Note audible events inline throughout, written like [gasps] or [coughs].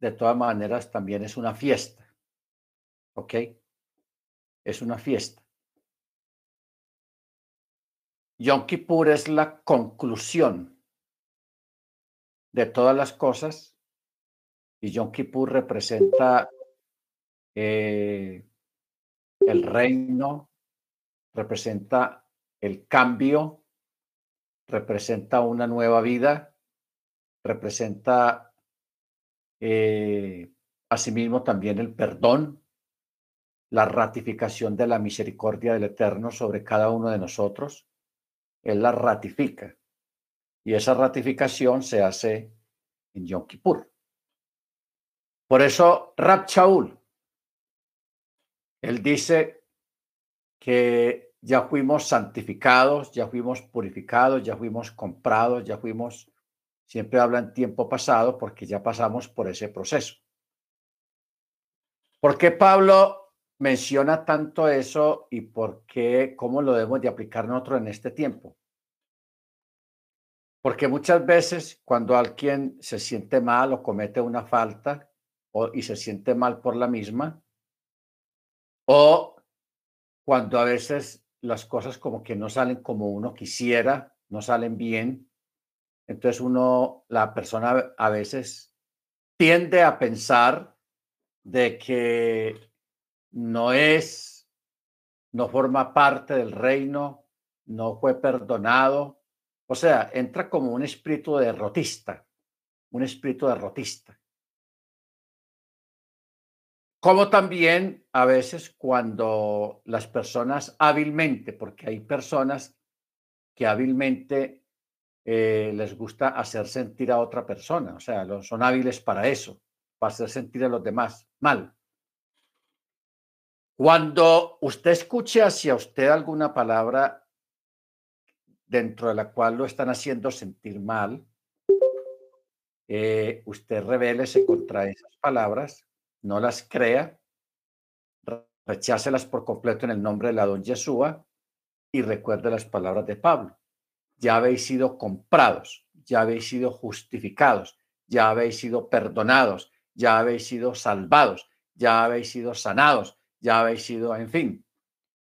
de todas maneras, también es una fiesta. ¿Ok? Es una fiesta. Yom Kippur es la conclusión de todas las cosas y Yom Kippur representa eh, el reino, representa el cambio, representa una nueva vida, representa eh, asimismo también el perdón, la ratificación de la misericordia del Eterno sobre cada uno de nosotros. Él la ratifica. Y esa ratificación se hace en Yom Kippur. Por eso Rab Shaul, él dice que ya fuimos santificados, ya fuimos purificados, ya fuimos comprados, ya fuimos, siempre habla en tiempo pasado porque ya pasamos por ese proceso. ¿Por qué Pablo menciona tanto eso y por qué, cómo lo debemos de aplicar nosotros en este tiempo? Porque muchas veces cuando alguien se siente mal o comete una falta y se siente mal por la misma, o cuando a veces las cosas como que no salen como uno quisiera, no salen bien, entonces uno, la persona a veces tiende a pensar de que no es, no forma parte del reino, no fue perdonado. O sea, entra como un espíritu derrotista, un espíritu derrotista. Como también a veces cuando las personas hábilmente, porque hay personas que hábilmente eh, les gusta hacer sentir a otra persona, o sea, son hábiles para eso, para hacer sentir a los demás mal. Cuando usted escuche hacia usted alguna palabra dentro de la cual lo están haciendo sentir mal, eh, usted revélese contra esas palabras, no las crea, rechácelas por completo en el nombre de la don Yeshua y recuerde las palabras de Pablo. Ya habéis sido comprados, ya habéis sido justificados, ya habéis sido perdonados, ya habéis sido salvados, ya habéis sido sanados, ya habéis sido, en fin,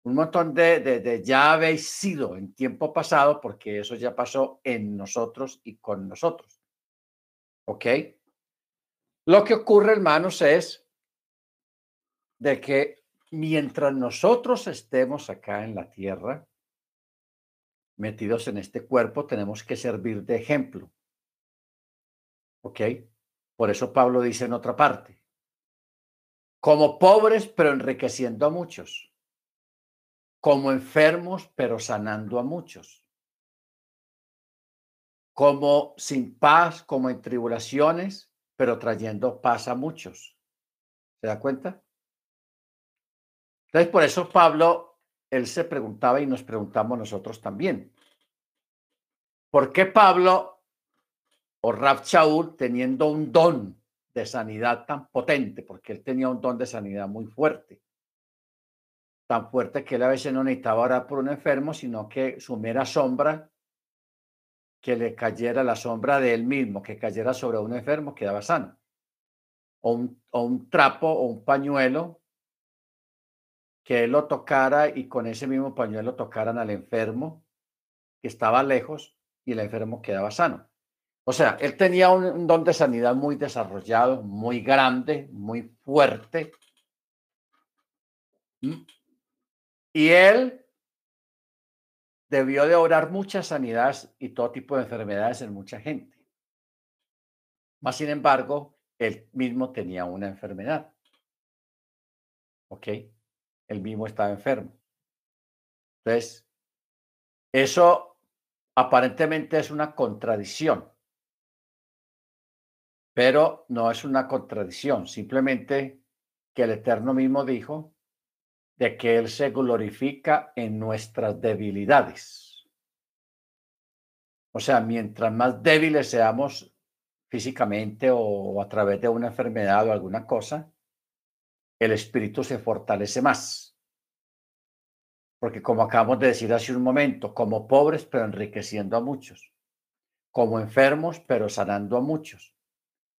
un montón de, de, ya habéis sido en tiempo pasado, porque eso ya pasó en nosotros y con nosotros. ¿Ok? Lo que ocurre, hermanos, es de que mientras nosotros estemos acá en la tierra, metidos en este cuerpo, tenemos que servir de ejemplo. ¿Ok? Por eso Pablo dice en otra parte, como pobres pero enriqueciendo a muchos, como enfermos pero sanando a muchos, como sin paz, como en tribulaciones, pero trayendo paz a muchos. ¿Se da cuenta? Entonces, por eso Pablo, él se preguntaba y nos preguntamos nosotros también. ¿Por qué Pablo o Rab Shaul teniendo un don de sanidad tan potente, porque él tenía un don de sanidad muy fuerte, tan fuerte que él a veces no necesitaba orar por un enfermo, sino que su mera sombra, que le cayera la sombra de él mismo, que cayera sobre un enfermo, quedaba sano. O un, o un trapo o un pañuelo, que él lo tocara y con ese mismo pañuelo tocaran al enfermo que estaba lejos y el enfermo quedaba sano. O sea, él tenía un, don de sanidad muy desarrollado, muy grande, muy fuerte. Y él debió de orar muchas sanidades y todo tipo de enfermedades en mucha gente. Más sin embargo, él mismo tenía una enfermedad. ¿Ok? Él mismo estaba enfermo. Entonces, eso aparentemente es una contradicción pero no es una contradicción, simplemente que el Eterno mismo dijo de que Él se glorifica en nuestras debilidades. O sea, mientras más débiles seamos físicamente o a través de una enfermedad o alguna cosa, el espíritu se fortalece más. Porque como acabamos de decir hace un momento, como pobres pero enriqueciendo a muchos, como enfermos pero sanando a muchos,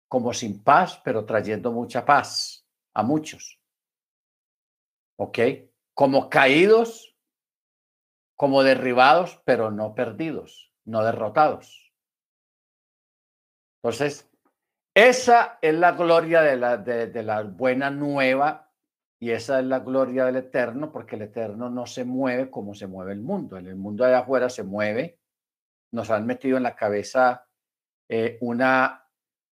como sin paz, pero trayendo mucha paz a muchos. ¿Ok? Como caídos, como derribados, pero no perdidos, no derrotados. Entonces, esa es la gloria de la, de, la buena nueva y esa es la gloria del eterno, porque el eterno no se mueve como se mueve el mundo. En el mundo de afuera se mueve. Nos han metido en la cabeza eh, una,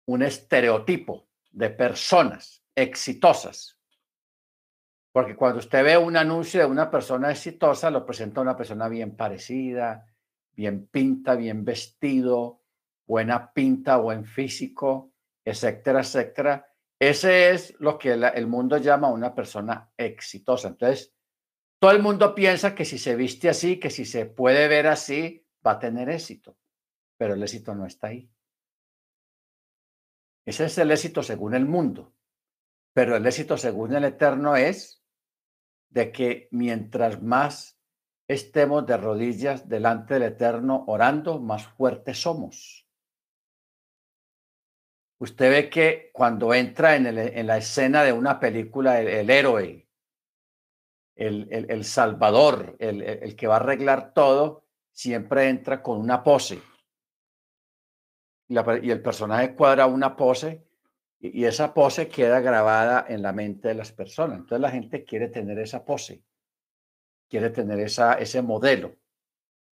un estereotipo de personas exitosas. Porque cuando usted ve un anuncio de una persona exitosa, lo presenta una persona bien parecida, bien pinta, bien vestido, buena pinta, buen físico, etcétera, etcétera. Ese es lo que el mundo llama una persona exitosa. Entonces, todo el mundo piensa que si se viste así, que si se puede ver así, va a tener éxito. Pero el éxito no está ahí. Ese es el éxito según el mundo. Pero el éxito según el Eterno es de que mientras más estemos de rodillas delante del Eterno orando, más fuertes somos. Usted ve que cuando entra en, la escena de una película, el, héroe, el, salvador, el que va a arreglar todo, siempre entra con una pose y, el personaje cuadra una pose y, esa pose queda grabada en la mente de las personas. Entonces la gente quiere tener esa pose, quiere tener esa, ese modelo,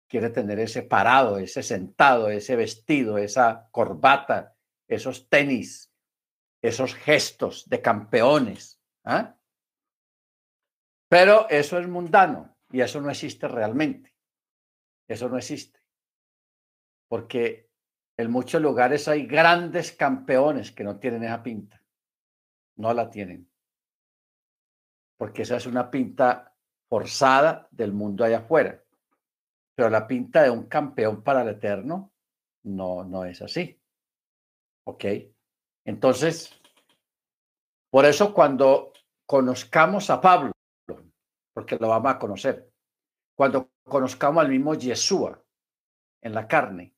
quiere tener ese parado, ese sentado, ese vestido, esa corbata, esos tenis, esos gestos de campeones. ¿ah? Pero eso es mundano y eso no existe realmente. Eso no existe. Porque en muchos lugares hay grandes campeones que no tienen esa pinta. No la tienen. Porque esa es una pinta forzada del mundo allá afuera. Pero la pinta de un campeón para el eterno no, no es así. ¿Ok? Entonces, por eso cuando conozcamos a Pablo, porque lo vamos a conocer, cuando conozcamos al mismo Yeshua en la carne,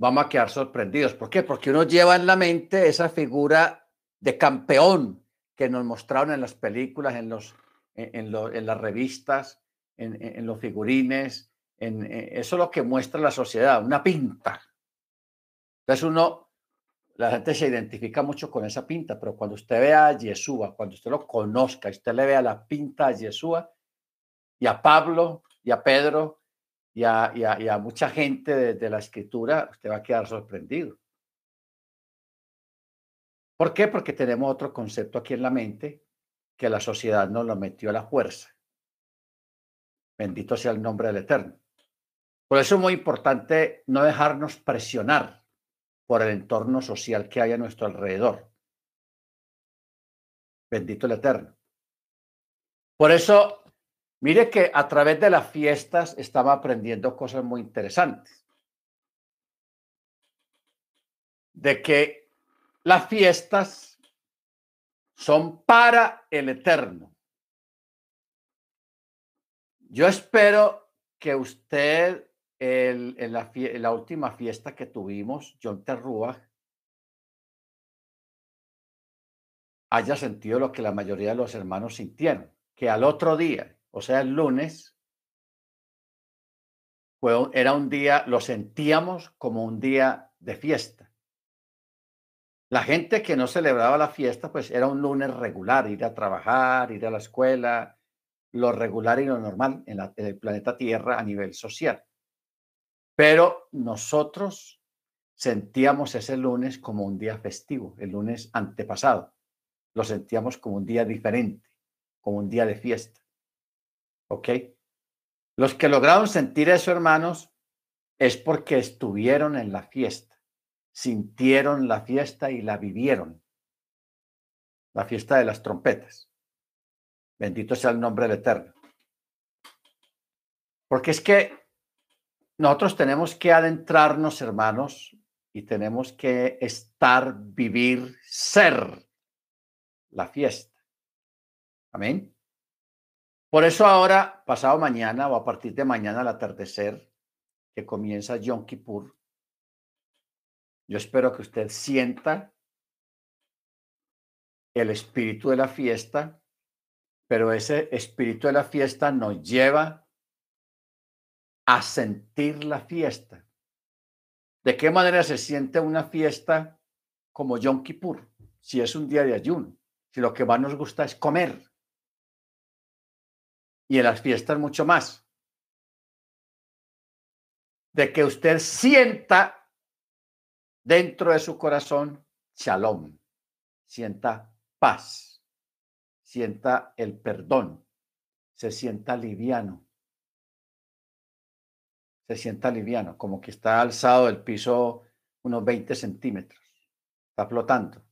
vamos a quedar sorprendidos. ¿Por qué? Porque uno lleva en la mente esa figura de campeón que nos mostraron en las películas, en, los, en, las revistas, en, los figurines. En, eso es lo que muestra la sociedad, una pinta. Entonces uno, la gente se identifica mucho con esa pinta, pero cuando usted vea a Yeshua, cuando usted lo conozca, usted le vea la pinta a Yeshua y a Pablo y a Pedro y a, mucha gente de, la escritura, usted va a quedar sorprendido. ¿Por qué? Porque tenemos otro concepto aquí en la mente que la sociedad nos lo metió a la fuerza. Bendito sea el nombre del Eterno. Por eso es muy importante no dejarnos presionar por el entorno social que hay a nuestro alrededor. Bendito el Eterno. Por eso Mire que a través de las fiestas estaba aprendiendo cosas muy interesantes. De que las fiestas son para el eterno. Yo espero que usted en, la, última fiesta que tuvimos, John Terrúa, haya sentido lo que la mayoría de los hermanos sintieron, que al otro día, o sea, el lunes, fue, era un día, lo sentíamos como un día de fiesta. La gente que no celebraba la fiesta, pues era un lunes regular, ir a trabajar, ir a la escuela, lo regular y lo normal en, en el planeta Tierra a nivel social. Pero nosotros sentíamos ese lunes como un día festivo, el lunes antepasado. Lo sentíamos como un día diferente, como un día de fiesta. ¿Ok? Los que lograron sentir eso, hermanos, es porque estuvieron en la fiesta, sintieron la fiesta y la vivieron. La fiesta de las trompetas. Bendito sea el nombre del Eterno. Porque es que nosotros tenemos que adentrarnos, hermanos, y tenemos que estar, vivir, ser la fiesta. Amén. Por eso ahora, pasado mañana o a partir de mañana al atardecer, que comienza Yom Kippur, Yo espero que usted sienta el espíritu de la fiesta, pero ese espíritu de la fiesta nos lleva a sentir la fiesta. ¿De qué manera se siente una fiesta como Yom Kippur? Si es un día de ayuno, si lo que más nos gusta es comer. Y en las fiestas mucho más. De que usted sienta dentro de su corazón shalom, sienta paz, sienta el perdón, se sienta liviano, se sienta liviano, como que está alzado del piso unos 20 centímetros, está flotando.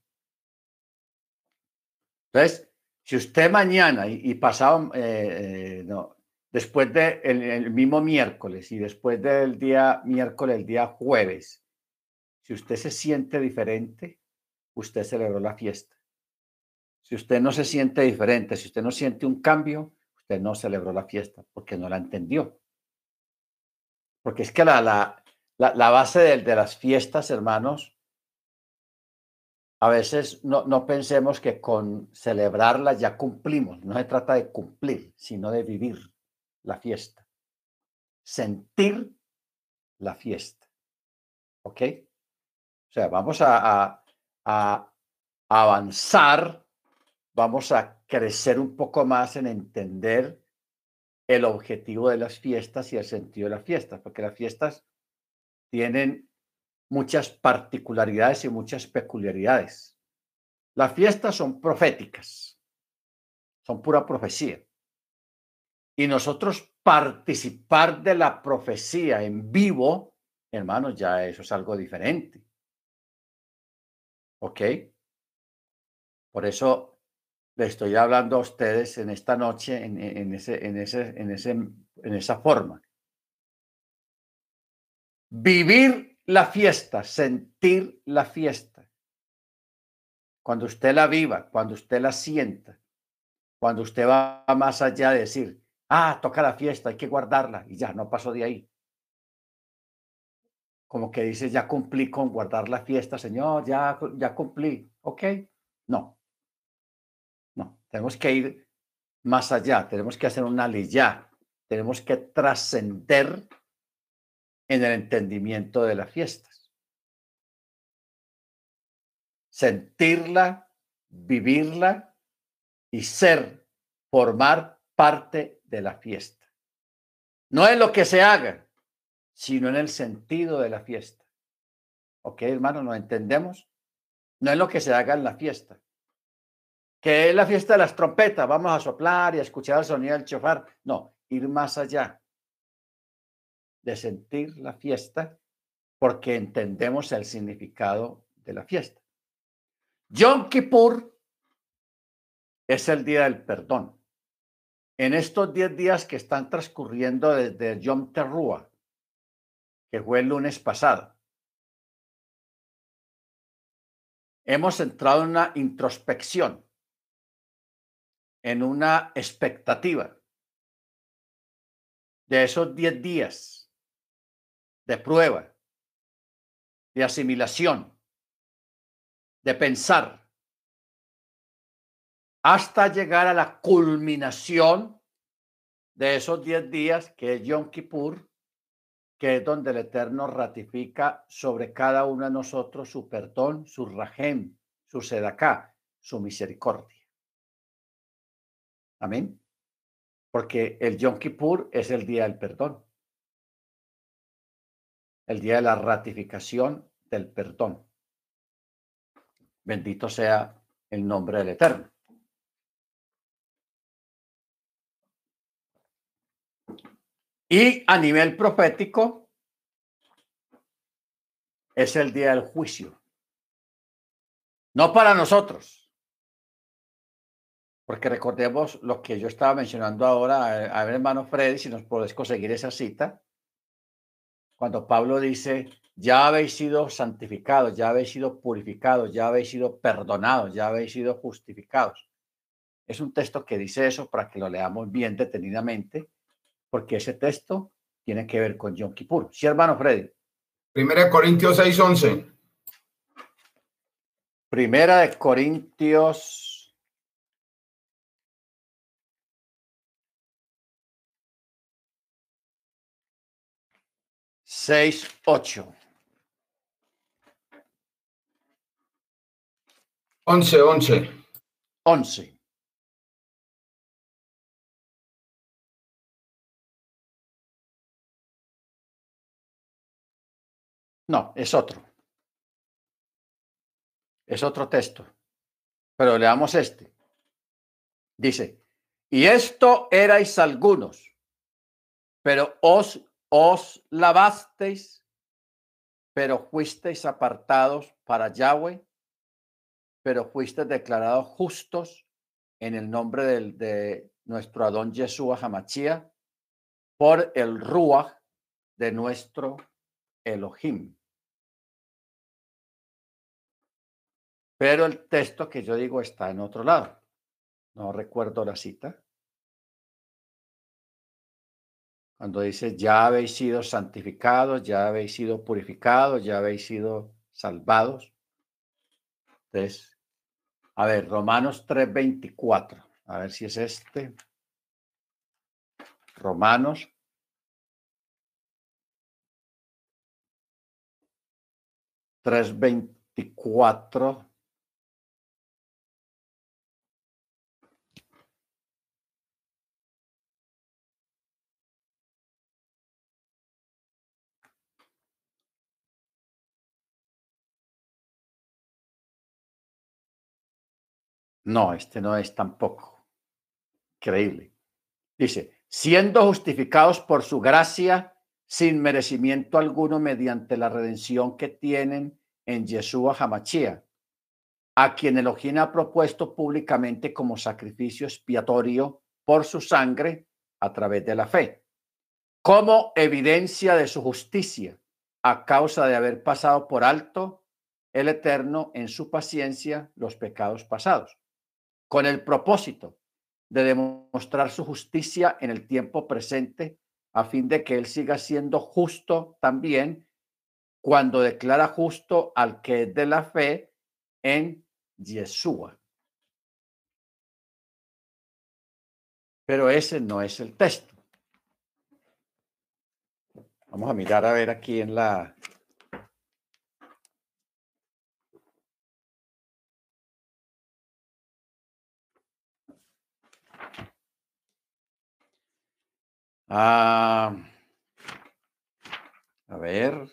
Entonces, si usted mañana y, pasado, eh, eh, no, después del de el mismo miércoles y después del día miércoles, el día jueves, si usted se siente diferente, usted celebró la fiesta. Si usted no se siente diferente, si usted no siente un cambio, usted no celebró la fiesta porque no la entendió. Porque es que la, la, la, base de, las fiestas, hermanos, a veces no, no pensemos que con celebrarlas ya cumplimos. No se trata de cumplir, sino de vivir la fiesta. Sentir la fiesta. ¿Ok? O sea, vamos a, a, a avanzar vamos a crecer un poco más en entender el objetivo de las fiestas y el sentido de las fiestas, porque las fiestas tienen muchas particularidades y muchas peculiaridades. Las fiestas son proféticas, son pura profecía. Y nosotros participar de la profecía en vivo, hermanos, ya eso es algo diferente. ¿Ok? Por eso le estoy hablando a ustedes en esta noche en, ese, en, ese, en, ese, en esa forma. Vivir la fiesta, sentir la fiesta. Cuando usted la viva, cuando usted la sienta, cuando usted va más allá de decir, ah, toca la fiesta, hay que guardarla y ya, no pasó de ahí. Como que dice, ya cumplí con guardar la fiesta, Señor, ya, ya cumplí. Ok, no, tenemos que ir más allá, tenemos que hacer una ya, tenemos que trascender en el entendimiento de las fiestas. Sentirla, vivirla y ser, formar parte de la fiesta. No es lo que se haga, sino en el sentido de la fiesta. ¿Ok, hermano? ¿Nos entendemos? No es lo que se haga en la fiesta, que es la fiesta de las trompetas, vamos a soplar y a escuchar el sonido del chofar. No, ir más allá de sentir la fiesta porque entendemos el significado de la fiesta. Yom Kippur es el día del perdón. En estos 10 días que están transcurriendo desde Yom Teruah, que fue el lunes pasado, hemos entrado en una introspección en una expectativa de esos 10 días de prueba, de asimilación, de pensar, hasta llegar a la culminación de esos 10 días que es Yom Kippur, que es donde el Eterno ratifica sobre cada uno de nosotros su perdón, su rajem, su sedaká, su misericordia. Amén. Porque el Yom Kippur es el día del perdón. El día de la ratificación del perdón. Bendito sea el nombre del Eterno. Y a nivel profético, es el día del juicio. No para nosotros, porque recordemos lo que yo estaba mencionando ahora, eh, a ver, hermano Freddy, si nos podés conseguir esa cita, cuando Pablo dice, ya habéis sido santificados, ya habéis sido purificados, ya habéis sido perdonados, ya habéis sido justificados. Es un texto que dice eso para que lo leamos bien detenidamente, porque ese texto tiene que ver con Yom Kippur. Sí, hermano Freddy. Primera Corintios 6:11. Primera de Corintios. Seis, ocho. Once, once. Once. No, es otro. Es otro texto. Pero leamos este. Dice, y esto erais algunos, pero os, os lavasteis, pero fuisteis apartados para Yahweh, pero fuisteis declarados justos en el nombre del, de nuestro Adón Yeshua Hamachía por el Ruach de nuestro Elohim. Pero el texto que yo digo está en otro lado. No recuerdo la cita. Cuando dice, ya habéis sido santificados, ya habéis sido purificados, ya habéis sido salvados. Entonces, a ver, Romanos 3:24. A ver si es este. Romanos 3:24. No, este no es tampoco. Increíble. Dice, siendo justificados por su gracia sin merecimiento alguno mediante la redención que tienen en Yeshua Hamachia, a quien Elohim ha propuesto públicamente como sacrificio expiatorio por su sangre a través de la fe, como evidencia de su justicia a causa de haber pasado por alto el Eterno en su paciencia los pecados pasados, con el propósito de demostrar su justicia en el tiempo presente a fin de que Él siga siendo justo también cuando declara justo al que es de la fe en Yeshua. Pero ese no es el texto. Vamos a mirar a ver aquí en la... Ah, a ver.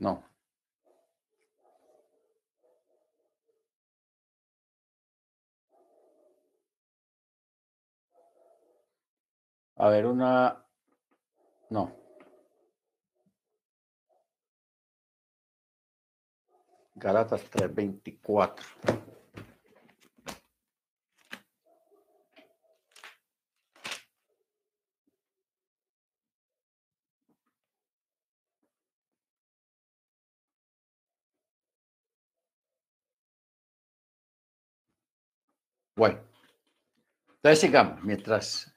No. A ver, una... No. Galatas 3:24. Bueno, entonces sigamos mientras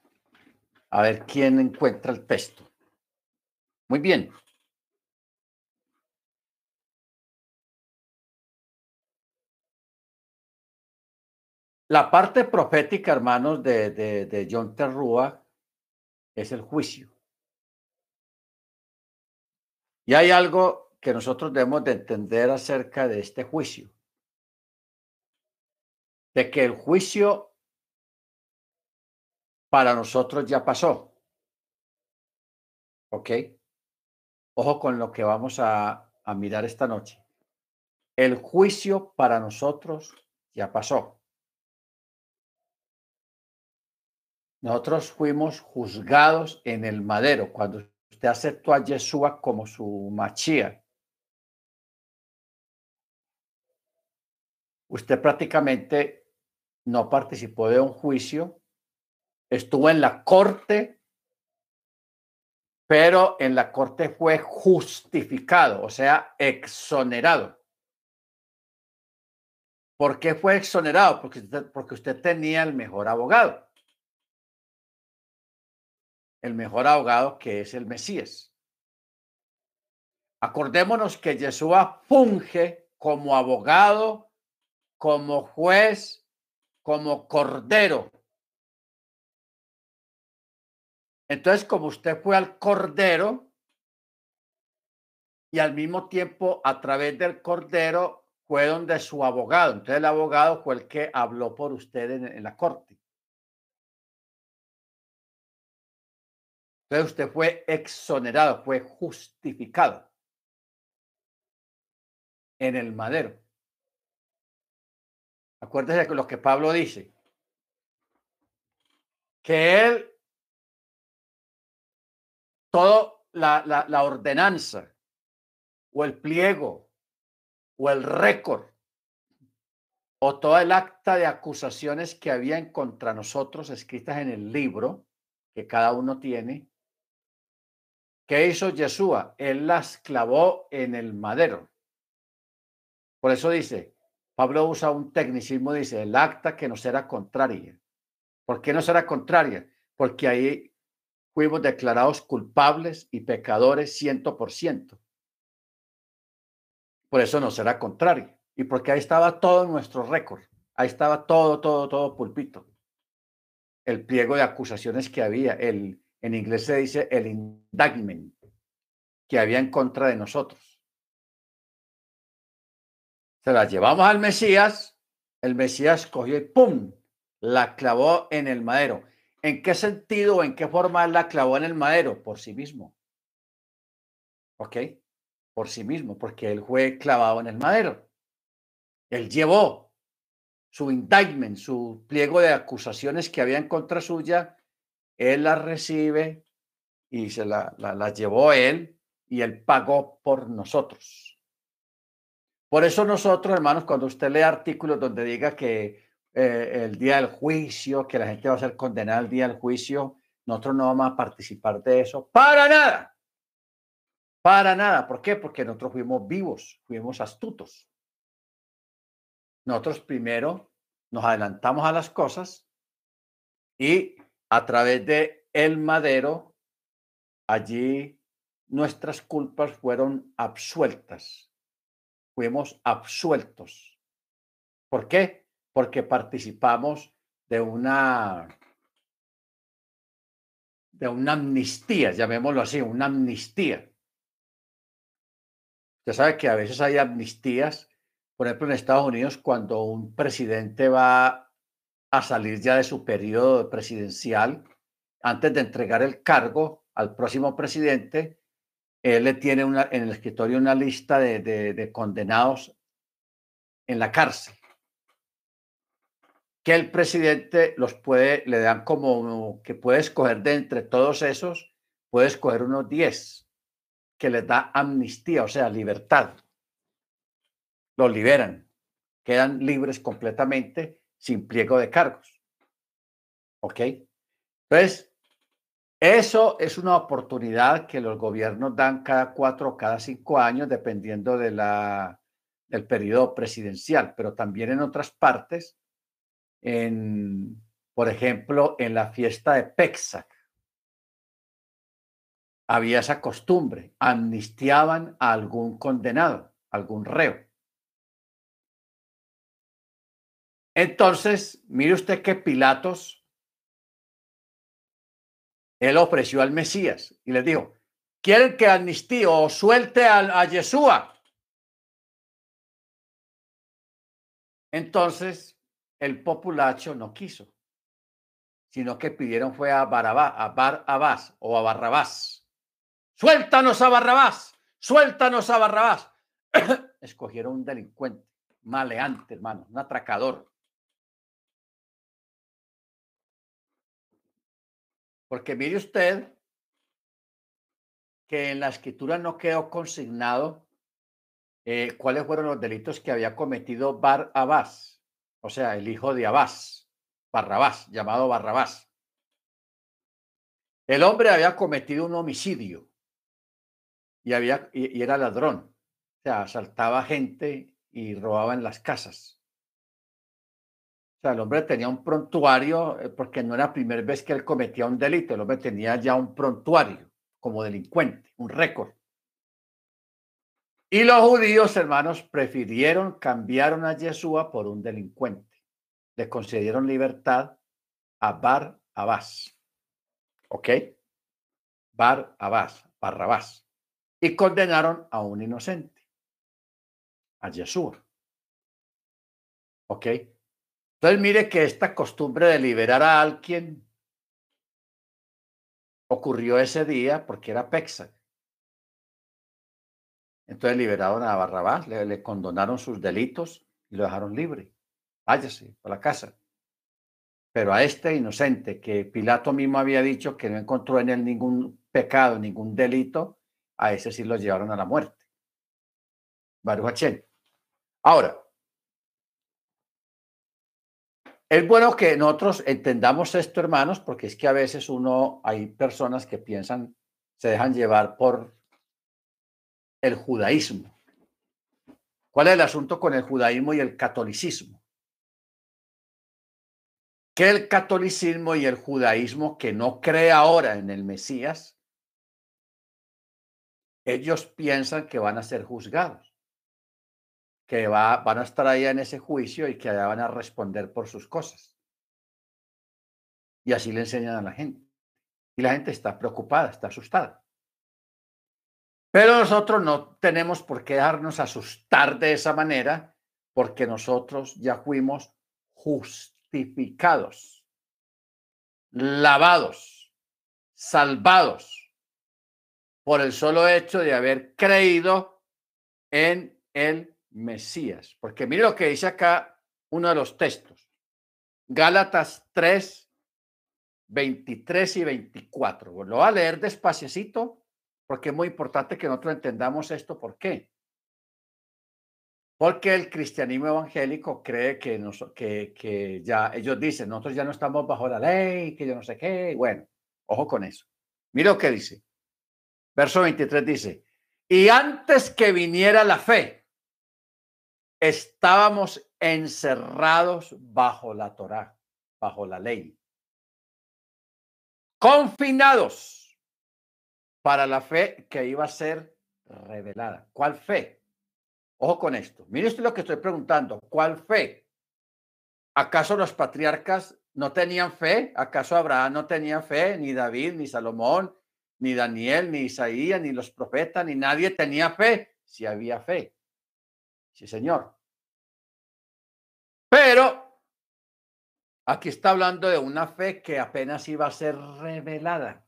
a ver quién encuentra el texto. Muy bien. La parte profética, hermanos, de, de, John Terrúa es el juicio. Y hay algo que nosotros debemos de entender acerca de este juicio. De que el juicio para nosotros ya pasó. ¿Ok? Ojo con lo que vamos a, mirar esta noche. El juicio para nosotros ya pasó. Nosotros fuimos juzgados en el madero cuando usted aceptó a Yeshua como su machía. Usted prácticamente no participó de un juicio, estuvo en la corte, pero en la corte fue justificado, o sea, exonerado. ¿Por qué fue exonerado? Porque usted, porque usted tenía el mejor abogado. El mejor abogado que es el Mesías. Acordémonos que Yeshua funge como abogado, como juez, como cordero. Entonces, como usted fue al cordero y al mismo tiempo a través del cordero fue donde su abogado. Entonces el abogado fue el que habló por usted en, la corte. Entonces usted fue exonerado, fue justificado en el madero. Acuérdese de lo que Pablo dice, que él, toda la, la, ordenanza o el pliego o el récord o toda el acta de acusaciones que habían contra nosotros escritas en el libro que cada uno tiene. ¿Qué hizo Yeshua? Él las clavó en el madero. Por eso dice, Pablo usa un tecnicismo, dice, el acta que nos era contraria. ¿Por qué nos era contraria? Porque ahí fuimos declarados culpables y pecadores ciento por ciento. Por eso no será contrario. Y porque ahí estaba todo nuestro récord. Ahí estaba todo, todo, todo pulpito. El pliego de acusaciones que había, el, en inglés se dice el indictment que había en contra de nosotros. Se la llevamos al Mesías, el Mesías cogió y ¡pum! la clavó en el madero. ¿En qué sentido o en qué forma la clavó en el madero? Por sí mismo. ¿Ok? por sí mismo, porque él fue clavado en el madero. Él llevó su indictment, su pliego de acusaciones que había en contra suya, él la recibe y se la, la, llevó él y él pagó por nosotros. Por eso nosotros, hermanos, cuando usted lee artículos donde diga que eh, el día del juicio, que la gente va a ser condenada el día del juicio, nosotros no vamos a participar de eso para nada. Para nada. ¿Por qué? Porque nosotros fuimos vivos, fuimos astutos. Nosotros primero nos adelantamos a las cosas y a través de el madero, allí nuestras culpas fueron absueltas. Fuimos absueltos. ¿Por qué? Porque participamos de una de una amnistía, llamémoslo así, una amnistía. Ya sabe que a veces hay amnistías, por ejemplo, en Estados Unidos, cuando un presidente va a salir ya de su periodo presidencial, antes de entregar el cargo al próximo presidente, él tiene en el escritorio una lista de, de condenados en la cárcel que el presidente los puede, le dan como que puede escoger de entre todos esos, puede escoger unos 10 que les da amnistía, o sea, libertad. Los liberan, quedan libres completamente sin pliego de cargos. ¿Ok? Entonces, eso es una oportunidad que los gobiernos dan cada cuatro o cada cinco años, dependiendo de la, del periodo presidencial, pero también en otras partes, en, por ejemplo, en la fiesta de Pexac, había esa costumbre, amnistiaban a algún condenado, algún reo. Entonces, mire usted que Pilatos, él ofreció al Mesías y le dijo, ¿quieren que amnistíe o suelte a, a Yeshua? Entonces, el populacho no quiso, sino que pidieron fue a Barabás, a Barabás o a Barrabás. Suéltanos a Barrabás, suéltanos a Barrabás. [coughs] Escogieron un delincuente, maleante, hermano, un atracador. Porque mire usted que en la escritura no quedó consignado eh, cuáles fueron los delitos que había cometido Bar Abás, o sea, el hijo de Abás, Barrabás, llamado Barrabás. El hombre había cometido un homicidio y, había, y, era ladrón, o sea, asaltaba gente y robaba en las casas. El hombre tenía un prontuario eh, porque no era la primera vez que él cometía un delito, el hombre tenía ya un prontuario como delincuente, un récord. Y los judíos, hermanos, prefirieron, cambiaron a Yeshua por un delincuente. Le concedieron libertad a Bar Abás. ¿Ok? Bar Abás, Barrabás. Y condenaron a un inocente, a Yeshua. ¿Ok? Entonces mire que esta costumbre de liberar a alguien ocurrió ese día porque era Pexa. Entonces liberaron a Barrabás, le, condonaron sus delitos y lo dejaron libre. Váyase a la casa. Pero a este inocente que Pilato mismo había dicho que no encontró en él ningún pecado, ningún delito, a ese sí lo llevaron a la muerte. Baruch Ahora, es bueno que nosotros entendamos esto, hermanos, porque es que a veces uno, hay personas que piensan, se dejan llevar por el judaísmo. ¿Cuál es el asunto con el judaísmo y el catolicismo? Que el catolicismo y el judaísmo que no cree ahora en el Mesías, ellos piensan que van a ser juzgados, que va, van a estar ahí en ese juicio y que allá van a responder por sus cosas. Y así le enseñan a la gente. Y la gente está preocupada, está asustada. Pero nosotros no tenemos por qué dejarnos asustar de esa manera, porque nosotros ya fuimos justificados, lavados, salvados por el solo hecho de haber creído en el Mesías. Porque mire lo que dice acá uno de los textos. Gálatas 3, 23 y 24. Lo voy a leer despaciecito porque es muy importante que nosotros entendamos esto. ¿Por qué? Porque el cristianismo evangélico cree que, nos, que, que ya, ellos dicen, nosotros ya no estamos bajo la ley, que yo no sé qué. Bueno, ojo con eso. Mira lo que dice. Verso 23 dice, y antes que viniera la fe, estábamos encerrados bajo la Torá, bajo la ley, confinados para la fe que iba a ser revelada. ¿Cuál fe? Ojo con esto. Mire usted lo que estoy preguntando. ¿Cuál fe? ¿Acaso los patriarcas no tenían fe? ¿Acaso Abraham no tenía fe? Ni David, ni Salomón, ni Daniel, ni Isaías, ni los profetas, ni nadie tenía fe. Si había fe. Sí, señor. Pero aquí está hablando de una fe que apenas iba a ser revelada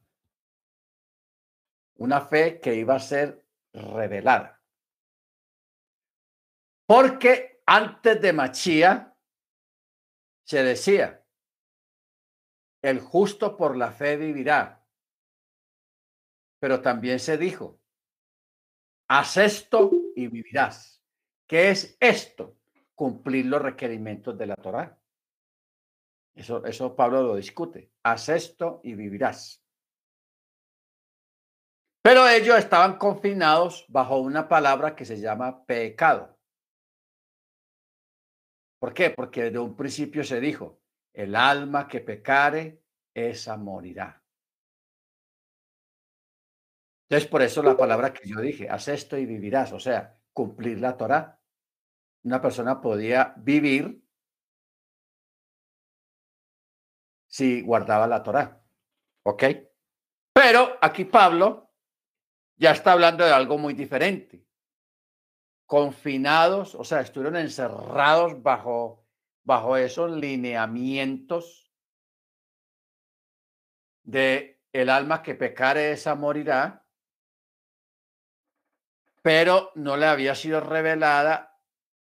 una fe que iba a ser revelada. Porque antes de Machía se decía, el justo por la fe vivirá. Pero también se dijo, haz esto y vivirás. ¿Qué es esto? Cumplir los requerimientos de la Torá. Eso, eso Pablo lo discute. Haz esto y vivirás. Pero ellos estaban confinados bajo una palabra que se llama pecado. ¿Por qué? Porque desde un principio se dijo, el alma que pecare, esa morirá. Entonces, por eso la palabra que yo dije, haz esto y vivirás, o sea, cumplir la Torah. Una persona podía vivir si guardaba la Torah. ¿Ok? Pero aquí Pablo ya está hablando de algo muy diferente. Confinados, o sea, estuvieron encerrados bajo bajo esos lineamientos de el alma que pecare esa morirá, pero no le había sido revelada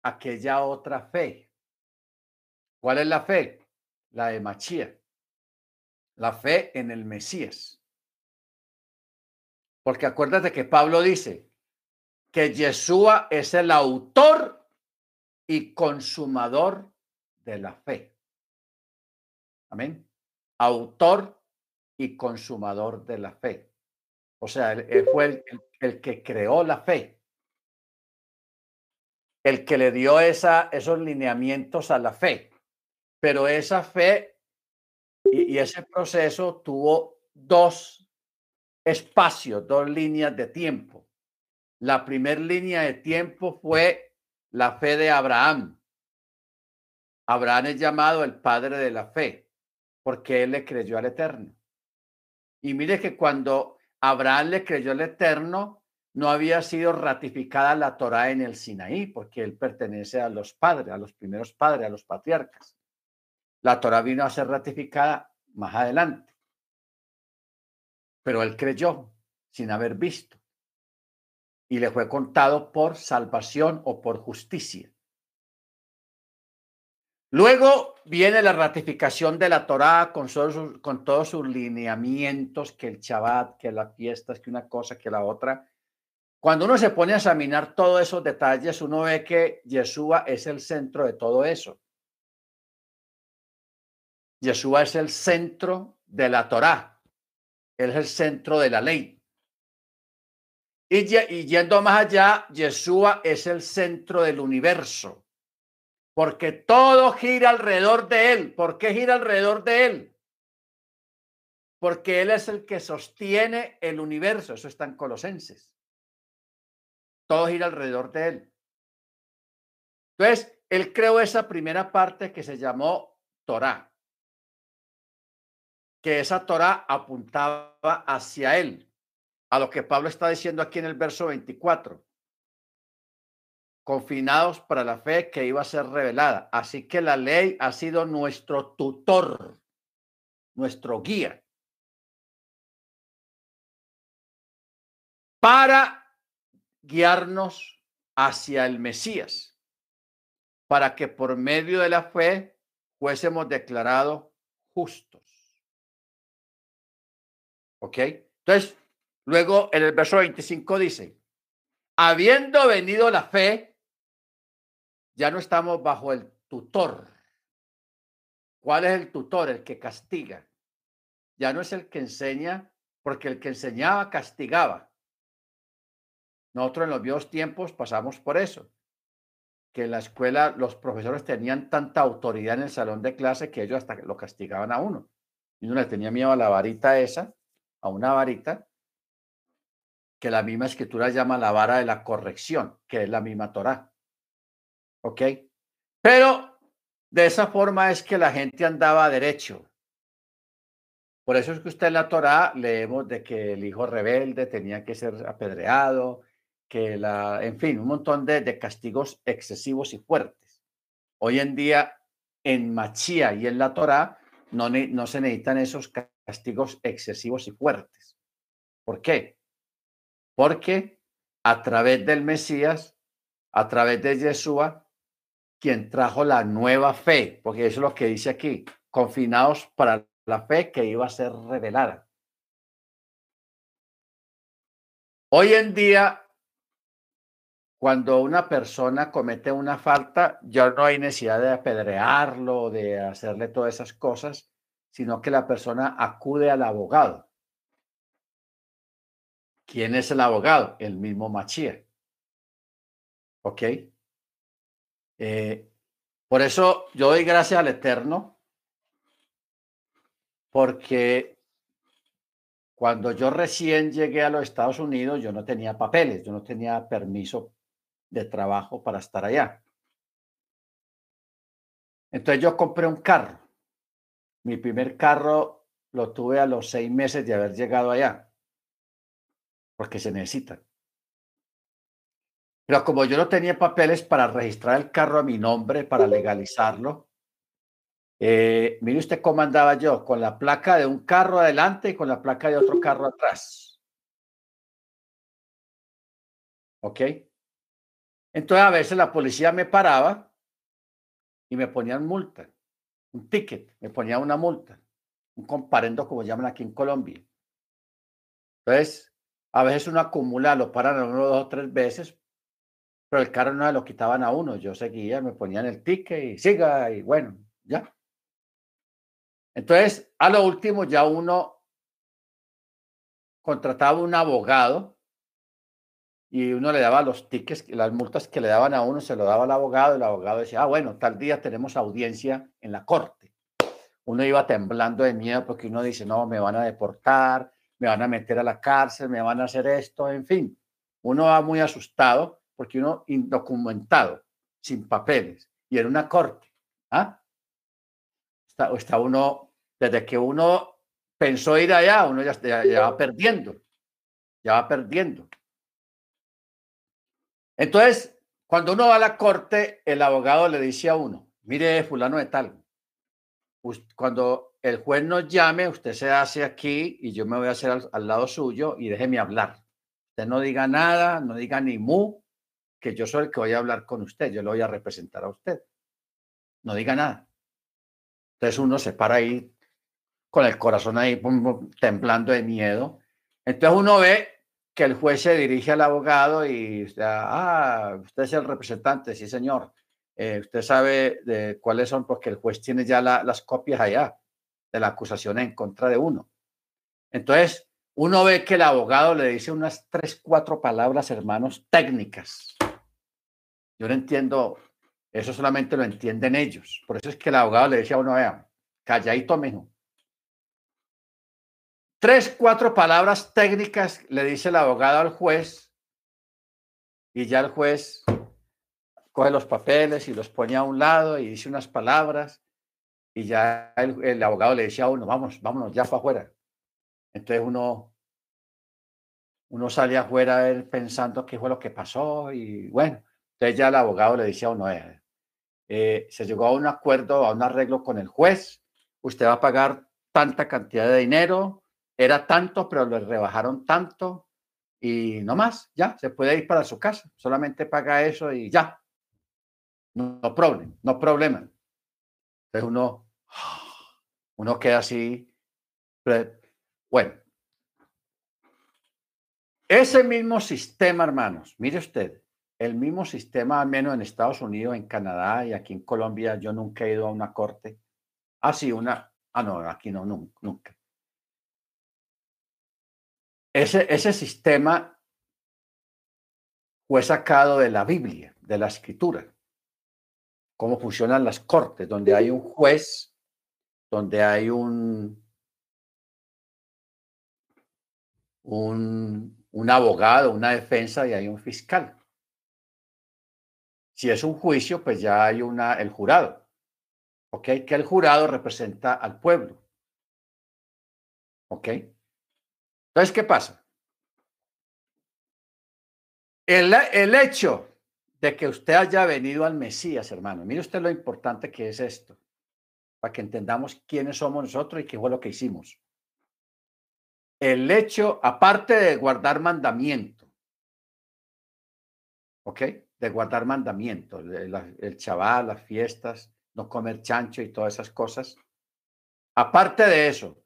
aquella otra fe. ¿Cuál es la fe? La de Machía. La fe en el Mesías. Porque acuérdate que Pablo dice que Yeshua es el autor y consumador de la fe. Amén. Autor y consumador de la fe. O sea, él, fue el, que creó la fe. El que le dio esa, esos lineamientos a la fe. Pero esa fe y, y ese proceso tuvo dos espacios, dos líneas de tiempo. La primera línea de tiempo fue la fe de Abraham. Abraham es llamado el padre de la fe, porque él le creyó al Eterno. Y mire que cuando Abraham le creyó al Eterno, no había sido ratificada la Torá en el Sinaí, porque él pertenece a los padres, a los primeros padres, a los patriarcas. La Torá vino a ser ratificada más adelante. Pero él creyó sin haber visto. Y le fue contado por salvación o por justicia. Luego viene la ratificación de la Torá con, todos sus lineamientos, que el Shabbat, que las fiestas, que una cosa, que la otra. Cuando uno se pone a examinar todos esos detalles, uno ve que Yeshua es el centro de todo eso. Yeshua es el centro de la Torá. Es el centro de la ley. Y, y yendo más allá, Yeshua es el centro del universo porque todo gira alrededor de Él. ¿Por qué gira alrededor de Él? Porque Él es el que sostiene el universo. Eso está en Colosenses. Todo gira alrededor de Él. Entonces, Él creó esa primera parte que se llamó Torah. Que esa Torah apuntaba hacia Él. A lo que Pablo está diciendo aquí en el verso 24 confinados para la fe que iba a ser revelada. Así que la ley ha sido nuestro tutor, nuestro guía. Para guiarnos hacia el Mesías, para que por medio de la fe fuésemos declarados justos. ¿Ok? Entonces, luego en el verso 25 dice, habiendo venido la fe, ya no estamos bajo el tutor. ¿Cuál es el tutor? El que castiga. Ya no es el que enseña, porque el que enseñaba castigaba. Nosotros en los viejos tiempos pasamos por eso, que en la escuela los profesores tenían tanta autoridad en el salón de clase que ellos hasta lo castigaban a uno. Y uno le tenía miedo a la varita esa, a una varita, que la misma escritura llama la vara de la corrección, que es la misma Torah. ¿Ok? Pero de esa forma es que la gente andaba derecho. Por eso es que usted en la Torá leemos de que el hijo rebelde tenía que ser apedreado, que la, en fin, un montón de, de castigos excesivos y fuertes. Hoy en día, en Machía y en la Torá, no, no se necesitan esos castigos excesivos y fuertes. ¿Por qué? Porque a través del Mesías, a través de Yeshua, quien trajo la nueva fe, porque eso es lo que dice aquí, confinados para la fe que iba a ser revelada. Hoy en día, cuando una persona comete una falta, ya no hay necesidad de apedrearlo, de hacerle todas esas cosas, sino que la persona acude al abogado. ¿Quién es el abogado? El mismo Machía. ¿Ok? Eh, por eso yo doy gracias al Eterno, porque cuando yo recién llegué a los Estados Unidos, yo no tenía papeles, yo no tenía permiso de trabajo para estar allá. Entonces yo compré un carro. Mi primer carro lo tuve a los seis meses de haber llegado allá, porque se necesita. Pero como yo no tenía papeles para registrar el carro a mi nombre, para legalizarlo, Eh, mire usted cómo andaba yo, con la placa de un carro adelante y con la placa de otro carro atrás. ¿Ok? Entonces a veces la policía me paraba y me ponían multa, un ticket, me ponía una multa, un comparendo como llaman aquí en Colombia. Entonces, a veces uno acumula, lo paran uno dos o tres veces, pero el carro no lo quitaban a uno. Yo seguía, me ponían el ticket y siga, y bueno, ya. Entonces, a lo último, ya uno contrataba un abogado y uno le daba los tickets, las multas que le daban a uno, se lo daba al abogado, y el abogado decía, ah, bueno, tal día tenemos audiencia en la corte. Uno iba temblando de miedo porque uno dice, no, me van a deportar, me van a meter a la cárcel, me van a hacer esto, en fin. Uno va muy asustado porque uno indocumentado, sin papeles, y en una corte. ¿ah? Está, uno, desde que uno pensó ir allá, uno ya, ya va perdiendo, ya va perdiendo. Entonces, cuando uno va a la corte, el abogado le dice a uno, mire, fulano de tal, cuando el juez nos llame, usted se hace aquí y yo me voy a hacer al, lado suyo y déjeme hablar. Usted no diga nada, no diga ni mu, que yo soy el que voy a hablar con usted, yo lo voy a representar a usted. No diga nada. Entonces uno se para ahí con el corazón ahí temblando de miedo. Entonces uno ve que el juez se dirige al abogado y usted, ah, usted es el representante, sí señor. Eh, usted sabe cuáles son, porque el juez tiene ya las copias allá de la acusación en contra de uno. Entonces, uno ve que el abogado le dice unas tres, cuatro palabras, hermanos, técnicas. Yo no entiendo, eso solamente lo entienden ellos. Por eso es que el abogado le dice a uno, vea, calladito, mijo. Tres, cuatro palabras técnicas le dice el abogado al juez y ya el juez coge los papeles y los pone a un lado y dice unas palabras y ya el, abogado le decía a uno, vamos, vámonos, ya fue afuera. Entonces uno, uno salía afuera pensando qué fue lo que pasó y bueno, entonces ya el abogado le decía a uno, eh, se llegó a un acuerdo, a un arreglo con el juez, usted va a pagar tanta cantidad de dinero, era tanto, pero le rebajaron tanto y no más, ya, se puede ir para su casa, solamente paga eso y ya. No, no problema, no problema. Entonces uno, [gasps] uno queda así. Bueno, ese mismo sistema, hermanos, mire usted, el mismo sistema, al menos en Estados Unidos, en Canadá y aquí en Colombia, yo nunca he ido a una corte. Ah, sí, una. Ah, no, aquí no, nunca. Ese, ese sistema fue sacado de la Biblia, de la Escritura. Cómo funcionan las cortes, donde hay un juez donde hay un, un, abogado, una defensa y hay un fiscal. Si es un juicio, pues ya hay una, el jurado. ¿Ok? Que el jurado representa al pueblo. ¿Ok? Entonces, ¿qué pasa? El, el hecho de que usted haya venido al Mesías, hermano, mire usted lo importante que es esto para que entendamos quiénes somos nosotros y qué fue lo que hicimos. El hecho, aparte de guardar mandamiento, ¿ok? De guardar mandamiento, el, el chaval, las fiestas, no comer chancho y todas esas cosas. Aparte de eso,